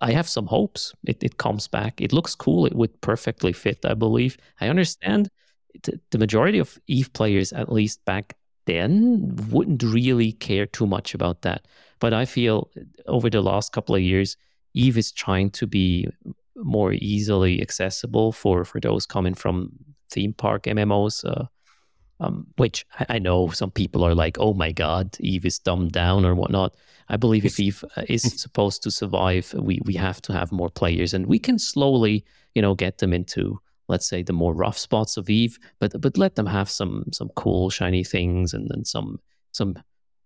I have some hopes. It, it comes back. It looks cool. It would perfectly fit, I believe. I understand the majority of Eve players, at least back then, wouldn't really care too much about that. But I feel over the last couple of years, Eve is trying to be more easily accessible for, for those coming from theme park MMOs. Uh, um, which I, know some people are like, oh my God, Eve is dumbed down or whatnot. I believe if Eve uh, is <laughs> supposed to survive, we, we have to have more players and we can slowly, you know, get them into, let's say, the more rough spots of Eve, but but let them have some some cool, shiny things and then some, some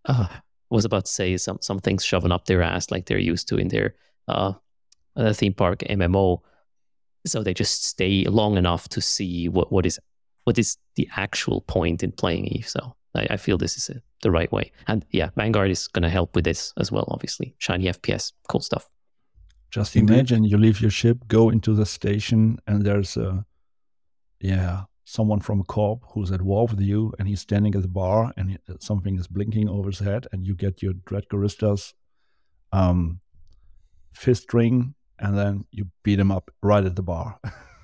uh, I was about to say some, some things shoving up their ass like they're used to in their uh, uh theme park MMO. So they just stay long enough to see what, what is what is the actual point in playing Eve. So I, I feel this is a, the right way. And yeah, Vanguard is going to help with this as well, obviously. Shiny FPS, cool stuff. Just imagine you leave your ship, go into the station, and there's a, yeah, someone from a corp who's at war with you, and he's standing at the bar, and something is blinking over his head, and you get your Dread Guristas' um, fist ring, and then you beat him up right at the bar.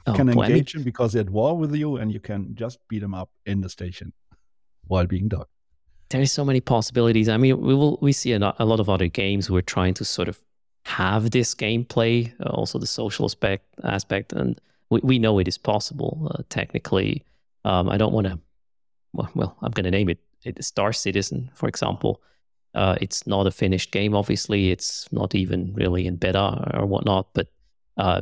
oh, can engage him because they're at war with you, and you can just beat him up in the station while being done. There is so many possibilities. I mean, we will we see a, a lot of other games who are trying to sort of have this gameplay, uh, also the social aspect aspect, and we, we know it is possible uh, technically. Um, I don't want to. Well, well, I'm going to name it, it Star Citizen, for example. Uh, it's not a finished game, obviously. It's not even really in beta or whatnot, but uh,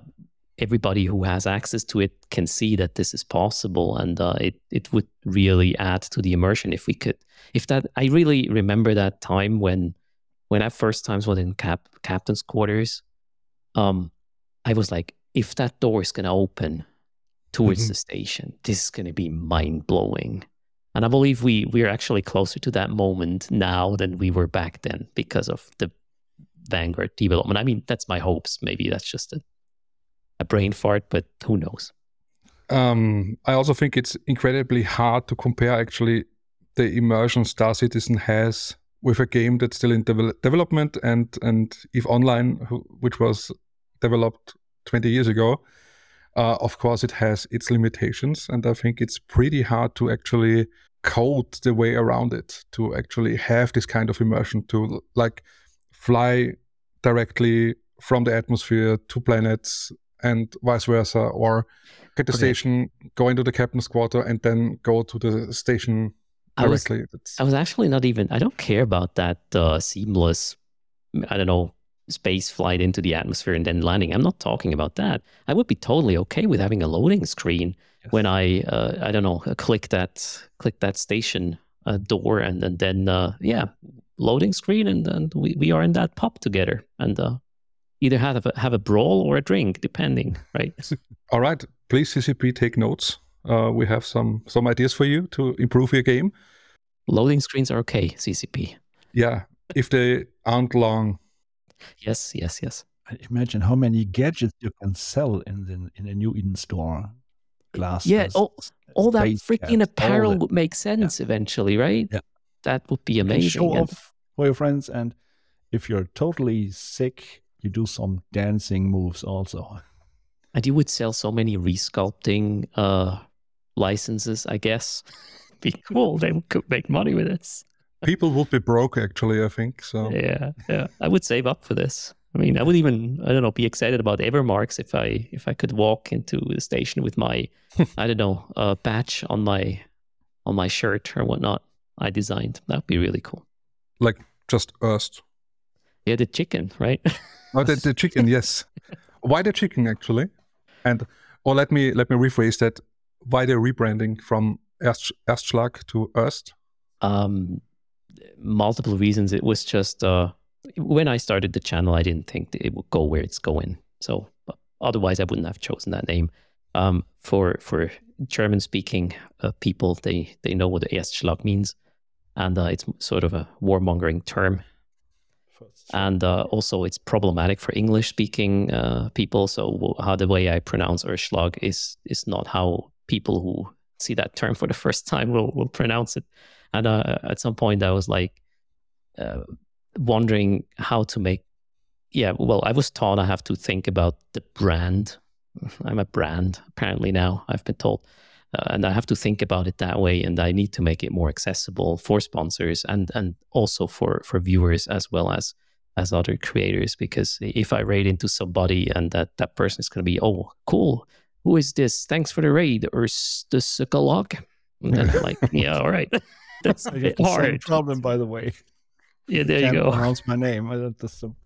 everybody who has access to it can see that this is possible and uh, it it would really add to the immersion if we could if that i really remember that time when when i first times was in cap captain's quarters um i was like if that door is going to open towards mm-hmm. the station this is going to be mind-blowing and i believe we we're actually closer to that moment now than we were back then because of the vanguard development i mean that's my hopes maybe that's just a a brain fart, but who knows? Um, I also think it's incredibly hard to compare actually the immersion Star Citizen has with a game that's still in de- development and and Eve Online, which was developed 20 years ago. Uh, of course, it has its limitations, and I think it's pretty hard to actually code the way around it to actually have this kind of immersion to like fly directly from the atmosphere to planets and vice versa, or get the okay. station, go into the captain's quarter, and then go to the station directly. I was, I was actually not even. I don't care about that uh, seamless. I don't know space flight into the atmosphere and then landing. I'm not talking about that. I would be totally okay with having a loading screen yes. when I uh, I don't know click that click that station uh, door and, and then uh, yeah loading screen and then we, we are in that pub together and uh, either have a, have a brawl or a drink, depending, <laughs> right? All right, please CCP take notes. Uh, we have some some ideas for you to improve your game. Loading screens are okay, CCP. Yeah, if they aren't long. Yes, yes, yes. Imagine how many gadgets you can sell in the in a New Eden Store. Glasses. Yeah, all, all that freaking apparel would make sense yeah. eventually, right? Yeah. That would be amazing. show and... off for your friends, and if you're totally sick you do some dancing moves also. And you would sell so many resculpting uh, licenses, I guess. <laughs> be cool. They could make money with this. People would be broke, actually. I think so. Yeah, yeah. I would save up for this. I mean, I would even I don't know be excited about Evermarks if I if I could walk into the station with my <laughs> I don't know uh, patch on my on my shirt or whatnot I designed. That'd be really cool. Like just Erst. Yeah, the chicken, right? Oh, the, the chicken, yes. <laughs> Why the chicken actually? And or let me let me rephrase that. Why the rebranding from Erst, Erstschlag to Erst? Um, multiple reasons. It was just uh, when I started the channel, I didn't think it would go where it's going. So otherwise, I wouldn't have chosen that name. Um, for for German speaking uh, people, they they know what the Erstschlag means, and uh, it's sort of a warmongering term and uh, also it's problematic for English speaking uh, people. So how the way I pronounce Erschlag is is not how people who see that term for the first time will will pronounce it. And uh, at some point, I was like uh, wondering how to make yeah, well, I was taught I have to think about the brand. <laughs> I'm a brand apparently now. I've been told, uh, and I have to think about it that way. And I need to make it more accessible for sponsors and and also for for viewers as well as as other creators. Because if I raid into somebody and that that person is going to be, oh, cool, who is this? Thanks for the raid, or the Sukalog. And then like, <laughs> yeah, all right. <laughs> That's a bit hard. problem, by the way. Yeah, there you go. Pronounce my name. I, some,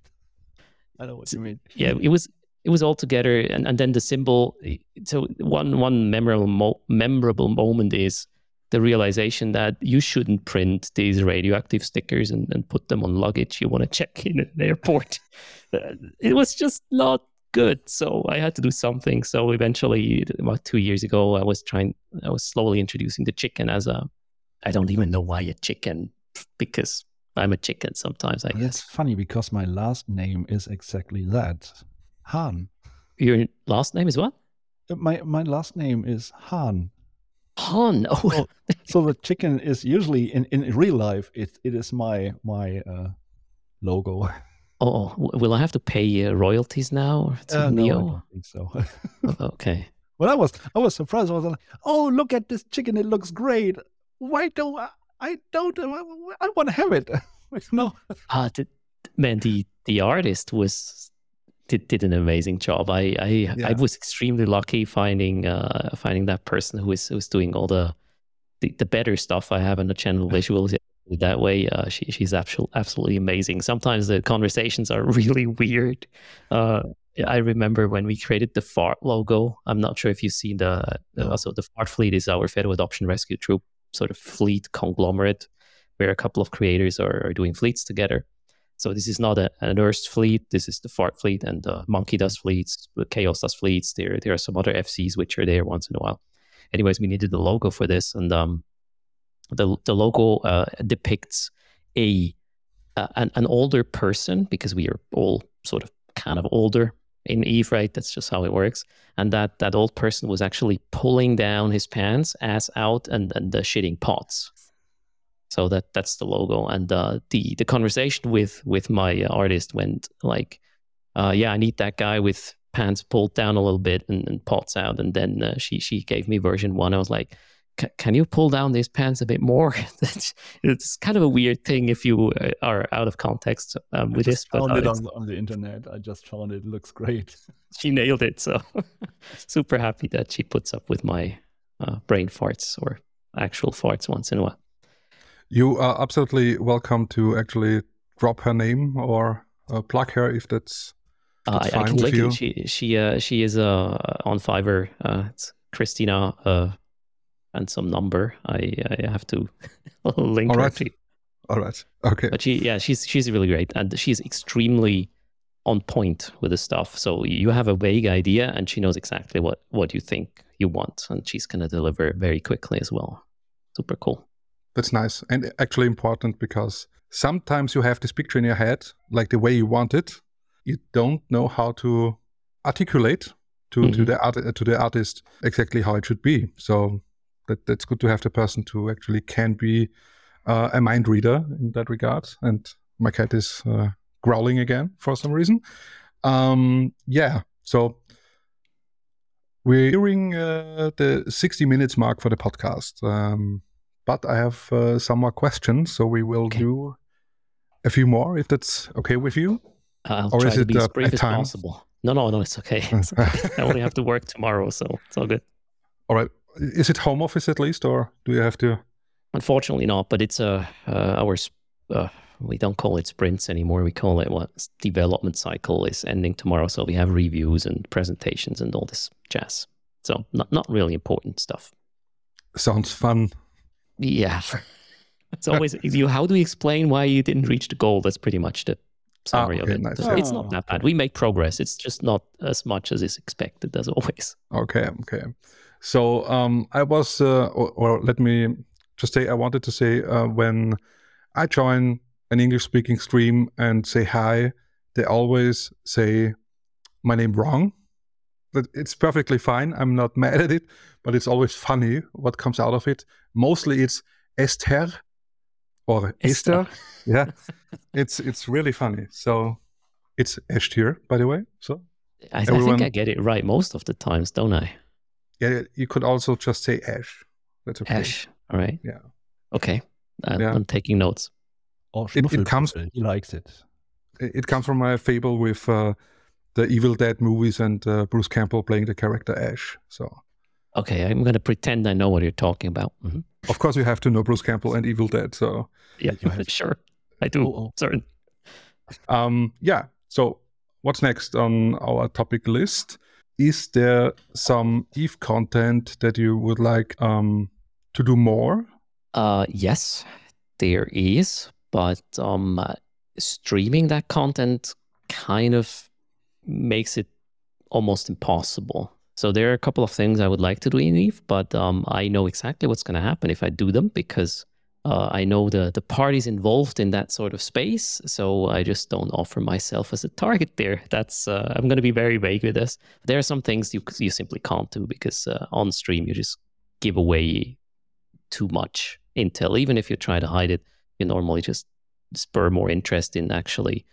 I know what you mean. Yeah, it was it was all together, and, and then the symbol. So one one memorable mo- memorable moment is the realization that you shouldn't print these radioactive stickers and, and put them on luggage you want to check in at an airport. <laughs> Uh, it was just not good. So I had to do something. So eventually, about two years ago, I was trying, I was slowly introducing the chicken as a, I don't even know why a chicken, because I'm a chicken sometimes, I guess. It's funny because my last name is exactly that Han. Your last name is what? Uh, my my last name is Han. Han. <laughs> Oh, so, so the chicken is usually in, in real life. It it is my my uh, logo. <laughs> Oh, will I have to pay uh, royalties now to uh, Neo? No, I don't think so. <laughs> Oh, okay. Well, I was I was surprised. I was like, "Oh, look at this chicken! It looks great. Why don't I? I don't. I, I want to have it." <laughs> no. <laughs> Ah, the, man, the the artist was did, did an amazing job. I I, yeah. I was extremely lucky finding uh finding that person who is who's doing all the the, the better stuff I have on the channel <laughs> visuals that way. Uh, she, she's absolutely, absolutely amazing. Sometimes the conversations are really weird. Uh, I remember when we created the FART logo. I'm not sure if you've seen the, the also the FART fleet is our Federal Adoption Rescue Troop sort of fleet conglomerate where a couple of creators are, are doing fleets together. So this is not a, an Erst fleet. This is the FART fleet and the Monkey does fleets, the Chaos does fleets. There, there are some other FCs which are there once in a while. Anyways, we needed the logo for this, and um, the the logo uh, depicts a uh, an, an older person because we are all sort of kind of older in Eve, right? That's just how it works. And that that old person was actually pulling down his pants, ass out, and and the shitting pots. So that that's the logo. And uh, the the conversation with with my artist went like, uh, yeah, I need that guy with pants pulled down a little bit and, and pots out. And then uh, she she gave me version one. I was like, can you pull down these pants a bit more? <laughs> it's kind of a weird thing if you uh, are out of context um, with this. But found it on the, on the internet. I just found it. it looks great. <laughs> she nailed it. So <laughs> super happy that she puts up with my uh, brain farts or actual farts once in a while. You are absolutely welcome to actually drop her name or uh, plug her if that's. Uh, I, I, can link you. it. She she uh, she is uh, on Fiverr. Uh, it's Christina uh, and some number. I, I have to <laughs> link All right. her. To. All right. Okay. But she, yeah, she's she's really great, and she's extremely on point with the stuff. So you have a vague idea, and she knows exactly what what you think you want, and she's gonna deliver very quickly as well. Super cool. That's nice, and actually important because sometimes you have this picture in your head, like the way you want it. You don't know how to articulate to, mm-hmm. to the art, to the artist exactly how it should be. So that that's good to have the person to actually can be uh, a mind reader in that regard. And my cat is uh, growling again for some reason. Um, yeah, so we're nearing uh, the 60 minutes mark for the podcast. Um, but I have uh, some more questions, so we will okay. do a few more if that's okay with you. I'll or try to be as brief as possible. No, no, no, it's okay. It's <laughs> okay. <laughs> I only have to work tomorrow, so it's all good. All right is it home office at least, or do you have to? Unfortunately, not. But it's a uh, uh, our uh, we don't call it sprints anymore. We call it what development cycle is ending tomorrow. So we have reviews and presentations and all this jazz. So not not really important stuff. Sounds fun. Yeah. <laughs> It's always you. How do we explain why you didn't reach the goal? That's pretty much the summary ah, okay, of it. Nice. It's not that bad. We make progress. It's just not as much as is expected, as always. Okay. Okay. So um, I was, uh, or, or, let me just say, I wanted to say uh, when I join an English speaking stream and say hi, they always say my name wrong. But it's perfectly fine. I'm not <laughs> mad at it, but it's always funny what comes out of it. Mostly it's Esther or Esther. Esther. <laughs> yeah, it's it's really funny. So It's Esther, by the way. So I, I think I get it right most of the times, don't I? Yeah, you could also just say Ash. That's okay. Ash. All right. Yeah. Okay. I'm, Yeah. I'm taking notes. Or It- it comes- He likes it. It it comes from my fable with uh, the Evil Dead movies and uh, Bruce Campbell playing the character Ash. So Okay, I'm going to pretend I know what you're talking about. Mhm. of course you have to know Bruce Campbell and Evil Dead. So Yeah, you have- <laughs> sure. I do. Oh, oh. Certain. um, yeah. So what's next on our topic list? Is there some Eve content that you would like um, to do more? Uh, yes, there is, but um, uh, streaming that content kind of makes it almost impossible. So there are a couple of things I would like to do in Eve, but um, I know exactly what's going to happen if I do them because uh, I know the the parties involved in that sort of space. So I just don't offer myself as a target there. That's uh, I'm going to be very vague with this. There are some things you you simply can't do because uh, on stream you just give away too much intel. Even if you try to hide it, you normally just spur more interest in actually,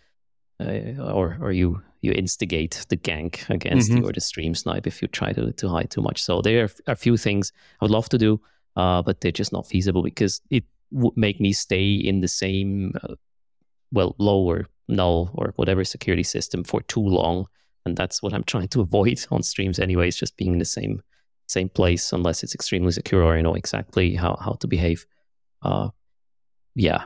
uh, or or you you instigate the gank against Mhm. you or the stream snipe if you try to to hide too much. So there are a few things I would love to do, uh, but they're just not feasible because it would make me stay in the same, uh, well, lower null or whatever security system for too long, and that's what I'm <laughs> trying to avoid on streams. Anyways, just being in the same same place unless it's extremely secure or I know exactly how how to behave. Uh, yeah,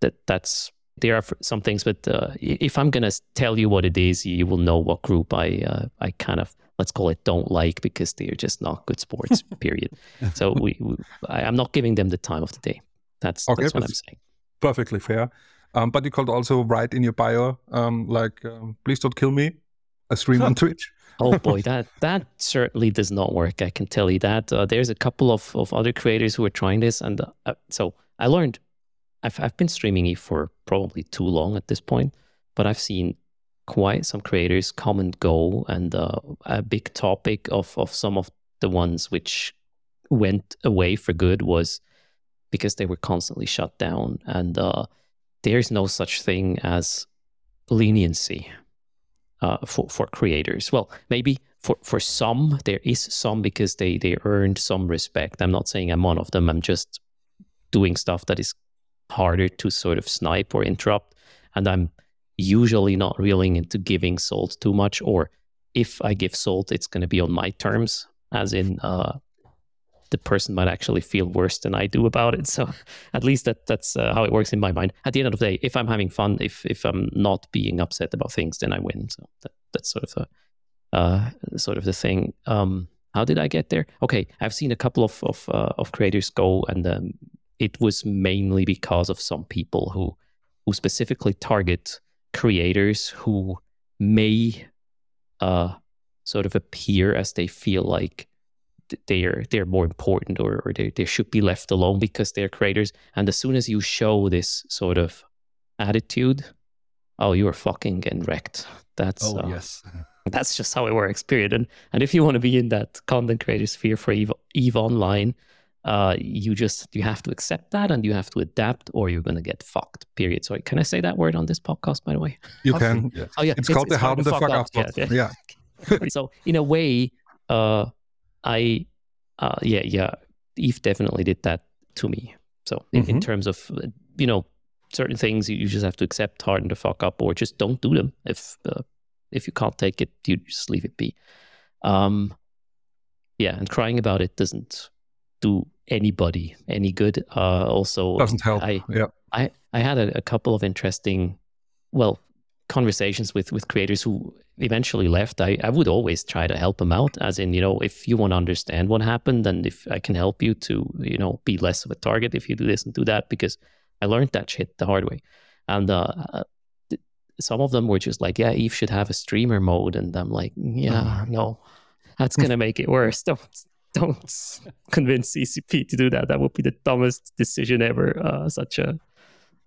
that that's there are some things, but uh, if I'm gonna tell you what it is, you will know what group I uh, I kind of let's call it don't like because they're just not good sports. <laughs> period. <laughs> So we, we I, I'm not giving them the time of the day. That's Okay, that's what but- I'm saying. Perfectly fair. Um, but you could also write in your bio, um, like, um, please don't kill me. I stream on <laughs> Twitch. Oh boy, <laughs> that that certainly does not work. I can tell you that. Uh, there's a couple of, of other creators who are trying this, and uh, so I learned. I've I've been streaming it for probably too long at this point, but I've seen quite some creators come and go, and uh, a big topic of of some of the ones which went away for good was because they were constantly shut down, and uh, there's no such thing as leniency uh, for for creators. Well, maybe for for some there is some because they they earned some respect. I'm not saying I'm one of them. I'm just doing stuff that is harder to sort of snipe or interrupt, and I'm usually not reeling into giving salt too much. Or if I give salt, it's going to be on my terms, as in. Uh, the person might actually feel worse than I do about it. <laughs> So at least that that's uh, how it works in my mind. At the end of the day, if I'm having fun, if if I'm not being upset about things, then I win. So that, that's sort of the uh, sort of the thing. Um, how did I get there? Okay, I've seen a couple of of, uh, of creators go, and um, it was mainly because of some people who who specifically target creators who may uh, sort of appear as they feel like th- they're they're more important or, or they, they should be left alone because they're creators. And as soon as you show this sort of attitude, oh, you're fucking getting wrecked. That's Oh uh, yes. that's just how it works, period. And and if you want to be in that content creator sphere for Eve, Eve Online, uh, you just you have to accept that and you have to adapt, or you're gonna get fucked. Period. So can I say that word on this podcast, by the way? You can. Yes. Oh yeah, It's, called the Harden the Fuck Up. Yeah, yeah. <laughs> yeah. so in a way, uh, I, uh, yeah, yeah, Eve definitely did that to me. So in, in Mhm. terms of uh, you know certain things, you, you just have to accept, harden the fuck up, or just don't do them. If uh, if you can't take it, you just leave it be. Um, yeah, and crying about it doesn't do anybody any good. Uh, also, Doesn't help. I, yeah. I, I had a, a couple of interesting, well, conversations with, with creators who eventually left. I, I would always try to help them out, as in, you know, if you want to understand what happened and if I can help you to, you know, be less of a target if you do this and do that, because I learned that shit the hard way. And uh, uh, some of them were just like, yeah, Eve should have a streamer mode. And I'm like, yeah, no, that's going to make it worse. <laughs> Don't, don't convince CCP to do that. That would be the dumbest decision ever. Uh, such a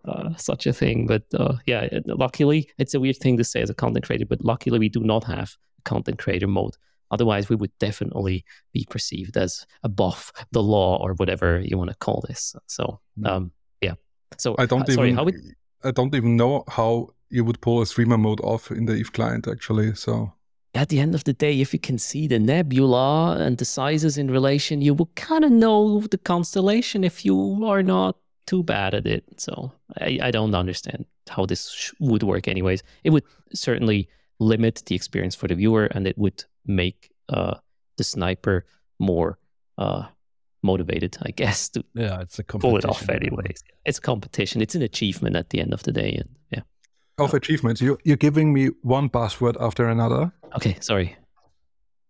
uh, such a thing. But uh, yeah, luckily, it's a weird thing to say as a content creator, but luckily, we do not have content creator mode. Otherwise, we would definitely be perceived as above the law or whatever you want to call this. So, Mm. um, yeah. So, I don't uh, sorry, even. how would I don't even know how you would pull a streamer mode off in the Eve client actually. So at the end of the day, if you can see the nebula and the sizes in relation, you will kind of know the constellation if you are not too bad at it. So I, I don't understand how this would work, anyways. It would certainly limit the experience for the viewer and it would make uh, the sniper more uh, motivated, I guess, to yeah, it's a pull it off anyways. It's competition. It's an achievement at the end of the day. And yeah. Of achievements. You, you're giving me one buzzword after another. Okay, sorry.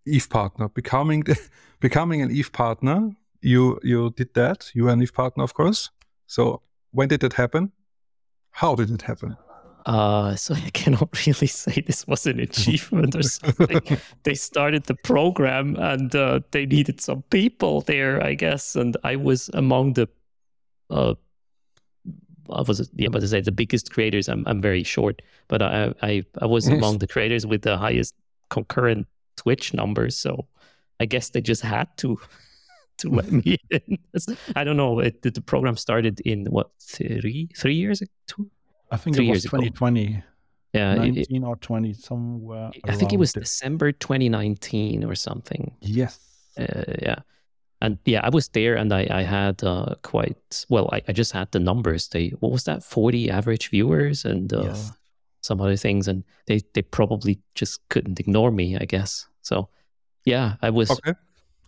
Eve partner. Becoming <laughs> becoming an Eve partner. You you did that. You are an Eve partner, of course. So when did it happen? How did it happen? Uh, so I cannot <laughs> really say this was an achievement or something. <laughs> they started the program and uh, they needed some people there, I guess, and I was among the. Uh, I was yeah, about to say the biggest creators. I'm I'm very short, but I I I was among the creators with the highest concurrent Twitch numbers. So I guess they just had to to let me <laughs> in. I don't know. It, the program started in what three three years ago? I think Three it was 2020. Ago. Yeah, 19 it, or 20 somewhere. I think it was there. December 2019 or something. Yes. Uh, yeah. And yeah, I was there and I, I had uh, quite, well, I, I just had the numbers. They, what was that, 40 average viewers and uh, yes. some other things. And they, they probably just couldn't ignore me, I guess. So yeah, I was, okay.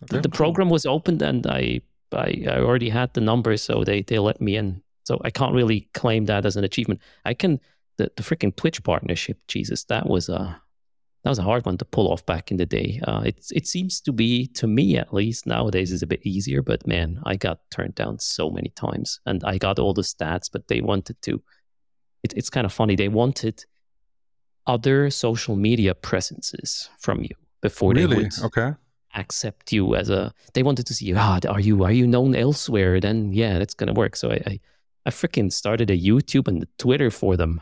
Okay. The, the program was opened and I, I, I already had the numbers. So they, they let me in. So I can't really claim that as an achievement. I can the, the freaking Twitch partnership. Jesus, that was a that was a hard one to pull off back in the day. Uh, it it seems to be to me at least nowadays is a bit easier. But man, I got turned down so many times, and I got all the stats, but they wanted to. It, it's kind of funny. They wanted other social media presences from you before really? they would okay accept you as a they wanted to see ah are you are you known elsewhere then yeah that's gonna work so i, I I freaking started a YouTube and a Twitter for them.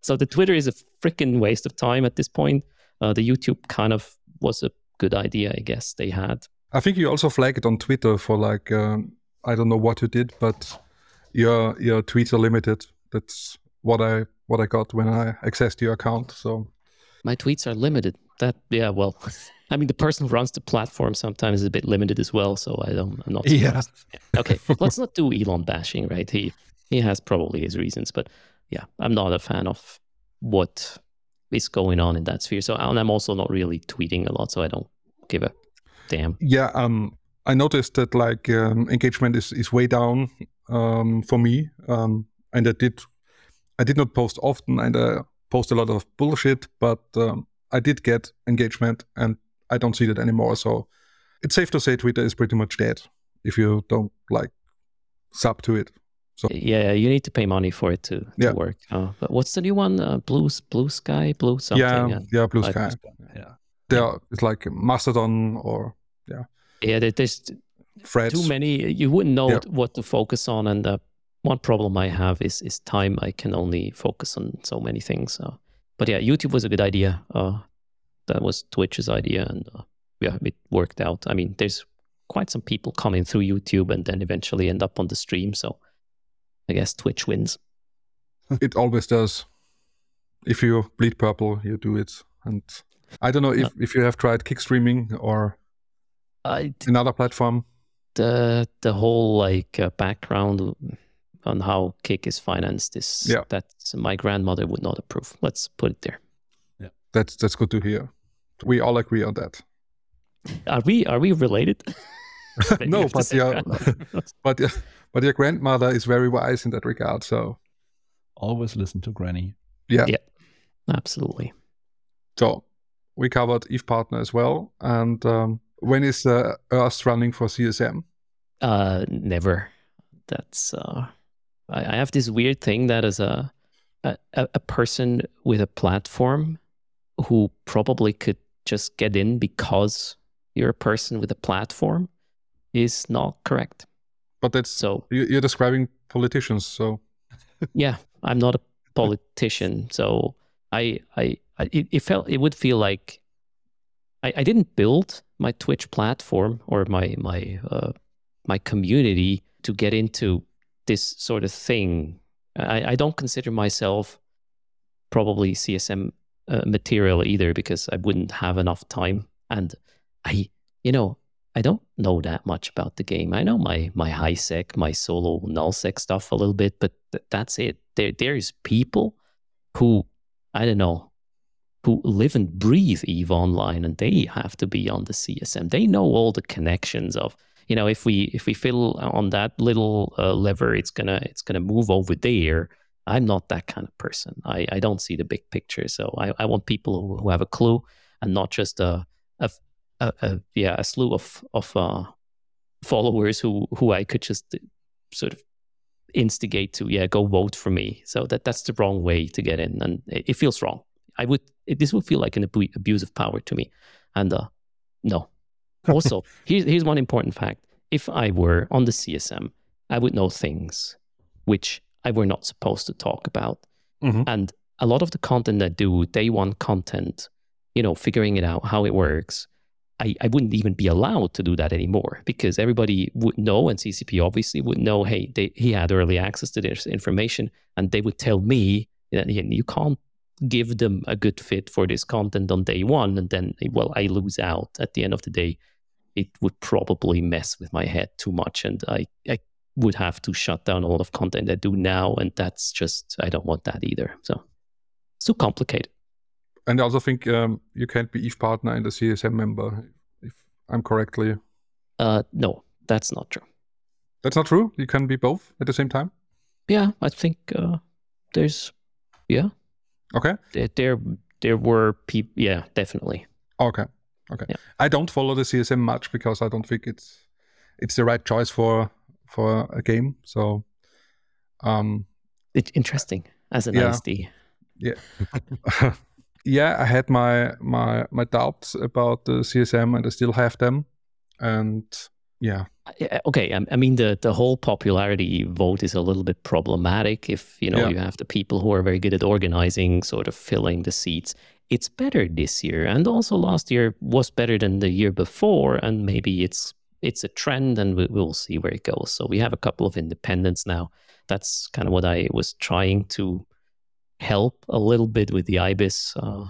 So the Twitter is a freaking waste of time at this point. Uh, the YouTube kind of was a good idea, I guess they had. I think you also flagged on Twitter for like um, I don't know what you did, but your your tweets are limited. That's what I what I got when I accessed your account. So my tweets are limited. That yeah, well, <laughs> I mean the person who runs the platform sometimes is a bit limited as well. So I don't. I'm not. Surprised. Yeah. Okay, <laughs> let's not do Elon bashing, right? He he has probably his reasons, but yeah, I'm not a fan of what is going on in that sphere. So and I'm also not really tweeting a lot, so I don't give a damn. Yeah, um, I noticed that like um, engagement is is way down um, for me, um, and I did I did not post often, and I post a lot of bullshit, but um, I did get engagement, and I don't see that anymore. So it's safe to say Twitter is pretty much dead if you don't like sub to it. So yeah, you need to pay money for it to, to yeah. work. Uh, but what's the new one? Uh, blue Blue Sky, Blue something. Yeah, yeah, yeah Blue Sky. Yeah, yeah. It's like Mastodon or yeah. Yeah, there's Threads. too many. You wouldn't know yeah. what to focus on, and uh, one problem I have is is time. I can only focus on so many things. Uh, but yeah, YouTube was a good idea. Uh, that was Twitch's idea, and uh, yeah, it worked out. I mean, there's quite some people coming through YouTube and then eventually end up on the stream. So I guess Twitch wins. <laughs> it always does. If you bleed purple, you do it. And I don't know if, if you have tried kick streaming or another platform. The the whole like uh, background on how Kick is financed is yeah. that my grandmother would not approve. Let's put it there. Yeah, that's that's good to hear. We all agree on that. Are we are we related? <laughs> no, <laughs> but yeah, <laughs> but yeah, but your grandmother is very wise in that regard. So always listen to Granny. Yeah, yeah, absolutely. So we covered Eve Partner as well. And um, when is uh, Erst running for CSM? Uh, never. That's uh, I, I have this weird thing that as a, a a person with a platform who probably could just get in because you're a person with a platform is not correct. But that's so you're describing politicians, so <laughs> yeah, I'm not a politician, so I I, I it, it, felt it would feel like I, I didn't build my Twitch platform or my my uh, my community to get into this sort of thing. I, I don't consider myself probably CSM uh, material either because I wouldn't have enough time. And I, you know, I don't know that much about the game. I know my my high sec, my solo null sec stuff a little bit, but th- that's it. There there's people who I don't know who live and breathe Eve Online, and they have to be on the CSM. They know all the connections of you know if we if we fill on that little uh, lever, it's gonna it's gonna move over there. I'm not that kind of person. I, I don't see the big picture. So I, I want people who, who have a clue and not just a, a, a, a yeah a slew of of uh, followers who who I could just sort of instigate to yeah go vote for me. So that that's the wrong way to get in, and it, it feels wrong. I would it, this would feel like an abu- abuse of power to me, and uh, no. Also, here's here's one important fact: if I were on the CSM, I would know things which I were not supposed to talk about, Mhm. and a lot of the content I do, day one content, you know, figuring it out how it works. I, I wouldn't even be allowed to do that anymore because everybody would know, and CCP obviously would know, hey, they, he had early access to this information, and they would tell me that you you can't give them a good fit for this content on day one, and then well, I lose out at the end of the day. It would probably mess with my head too much, and I, I would have to shut down a lot of content I do now, and that's just I don't want that either. So it's too complicated. And I also think um, you can't be Eve partner and a CSM member, if I'm correctly. Uh, no, that's not true. That's not true. You can be both at the same time. Yeah, I think uh, there's yeah Okay. there there, there were people. Yeah, definitely. Okay. Okay. Yeah. I don't follow the CSM much because I don't think it's it's the right choice for for a game. So, um, It's interesting as an Yeah. ISD. <laughs> yeah, I had my my my doubts about the CSM, and I still have them. And yeah, Yeah, Okay, I, I mean the the whole popularity vote is a little bit problematic. If you know Yeah. you have the people who are very good at organizing, sort of filling the seats. It's better this year, and also last year was better than the year before. And maybe it's it's a trend, and we, we'll see where it goes. So we have a couple of independents now. That's kind of what I was trying to help a little bit with the IBIS uh,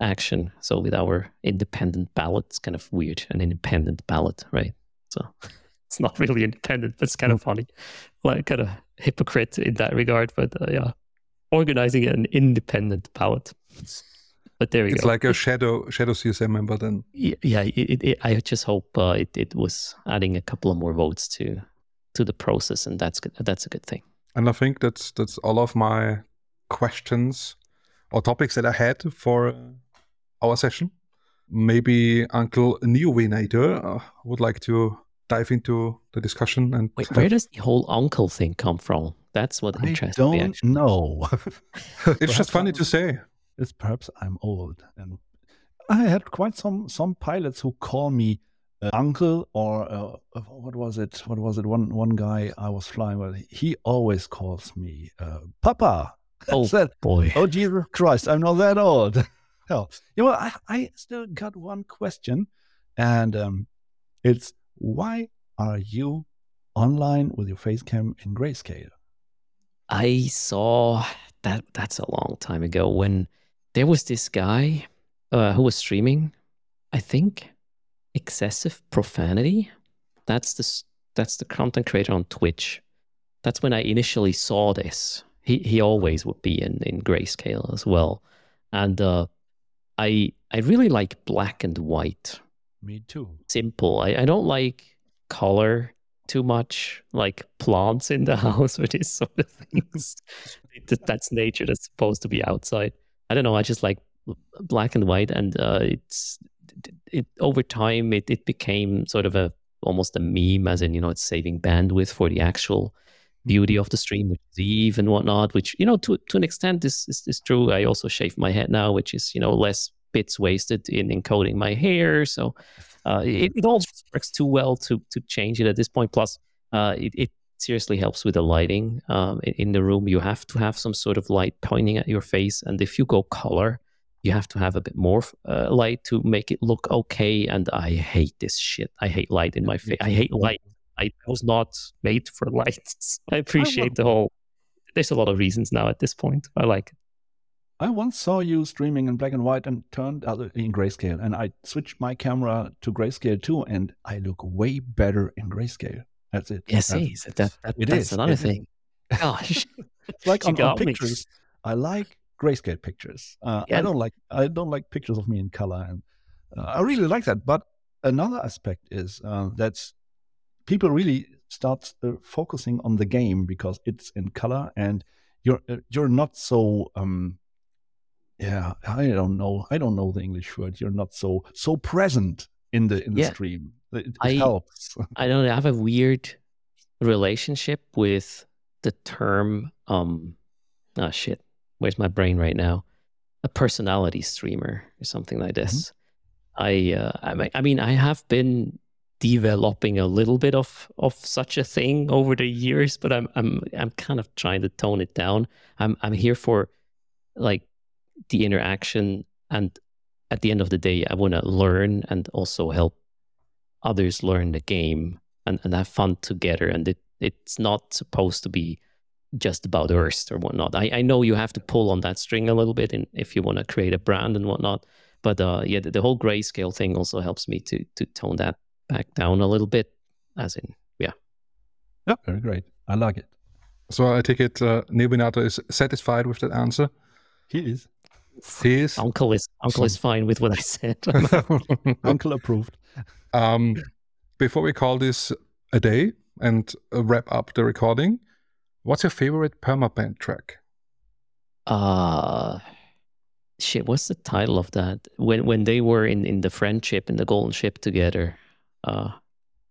action. So with our independent ballot, it's kind of weird, an independent ballot, right? So <laughs> it's not really independent, but it's kind of funny, like kind of hypocrite in that regard. But uh, yeah, organizing an independent ballot. But there we it's go. like a shadow shadow CSM member. Then yeah, it, it, it, I just hope uh, it, it was adding a couple of more votes to to the process, and that's good. That's a good thing. And I think that's that's all of my questions or topics that I had for our session. Maybe Uncle Neovenator uh, would like to dive into the discussion and Wait, where does the whole uncle thing come from? That's what I interests don't me. Actually. know. <laughs> <laughs> it's just funny to say. It's perhaps I'm old, and I had quite some some pilots who call me uh, uncle or uh, uh, what was it? What was it? One one guy I was flying with, he always calls me uh, Papa. <laughs> Oh, said, Boy, oh Jesus Christ, I'm not that old. <laughs> Hell, you know, I, I still got one question, and um, it's why are you online with your face cam in grayscale? I saw that. That's a long time ago when there was this guy uh, who was streaming. I think excessive profanity. That's the that's the content creator on Twitch. That's when I initially saw this. He he always would be in in grayscale as well, and uh, I I really like black and white Me too. simple. I, I don't like color too much, like plants in the <laughs> house or these sort of things. <laughs> That's nature. That's supposed to be outside. I don't know. I just like black and white, and uh, it's it, it over time it it became sort of a almost a meme, as in you know it's saving bandwidth for the actual beauty of the stream, which is Eve and whatnot. Which you know to to an extent is is, is true. I also shave my head now, which is you know less bits wasted in encoding my hair. So uh, it, it all works too well to to change it at this point. Plus, uh, it, it seriously helps with the lighting um, in, the room. You have to have some sort of light pointing at your face, and if you go color, you have to have a bit more uh, light to make it look okay. And I hate this shit. I hate light in my <laughs> face. I hate light. I was not made for lights. <laughs> I appreciate the whole. There's a lot of reasons now at this point. I like it. I once saw you streaming in black and white and turned out in grayscale, and I switched my camera to grayscale too, and I look way better in grayscale. That's it. Yes, that's, that, that, that, it that's is, another it is. thing. Gosh, <laughs> It's like on, on pictures. I like grayscale pictures. Uh, Yeah. I don't like I don't like pictures of me in color, and uh, I really like that. But another aspect is uh, that people really start uh, focusing on the game because it's in color, and you're uh, you're not so um, yeah I don't know I don't know the English word. You're not so so present in the in the Yeah. stream. It, I- helps. <laughs> I don't know. I have a weird relationship with the term. Um, oh shit, where's my brain right now? A personality streamer or something like this. I, uh, I, mean, I mean, I have been developing a little bit of of such a thing over the years, but I'm I'm I'm kind of trying to tone it down. I'm I'm here for like the interaction, and at the end of the day, I want to learn and also help others learn the game and, and have fun together. And it, it's not supposed to be just about Erst or whatnot. I, I know you have to pull on that string a little bit and if you want to create a brand and whatnot. But uh, yeah, the, the whole grayscale thing also helps me to to tone that back down a little bit. As in, yeah, yeah, very great. I like it. So I take it uh, Neovenator is satisfied with that answer. He is He is. Uncle is Uncle is fine with what I said. <laughs> <laughs> <laughs> uncle approved. Um, before we call this a day and uh, wrap up the recording, what's your favorite permaband track? uh shit what's the title of that when when they were in in the friendship in the golden ship together uh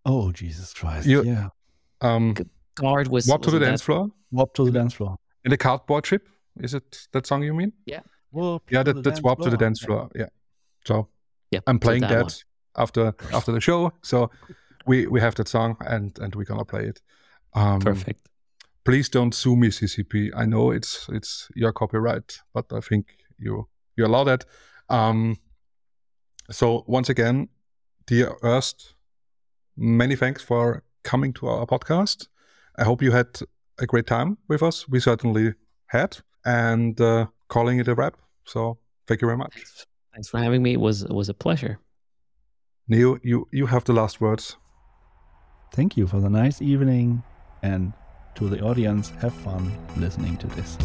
Oh Jesus Christ! You- yeah, Um, guard was Walk to the dance floor Warp to the dance floor. in the cardboard ship. Is it that song you mean? Warp Yeah, to that, the that's dance Walk to the dance floor. Yeah. So yeah I'm so playing that that, one. After after the show. So we we have that song and and we're gonna play it. Um, perfect Please don't sue me, CCP. I know it's it's your copyright, but I think you you allow that. Um, so once again, dear Erst, many thanks for coming to our podcast. I hope you had a great time with us. We certainly had, and uh, calling it a wrap. So thank you very much. thanks, thanks for having me it was it was a pleasure Neo, you you have the last words. Thank you for the nice evening, and to the audience, have fun listening to this.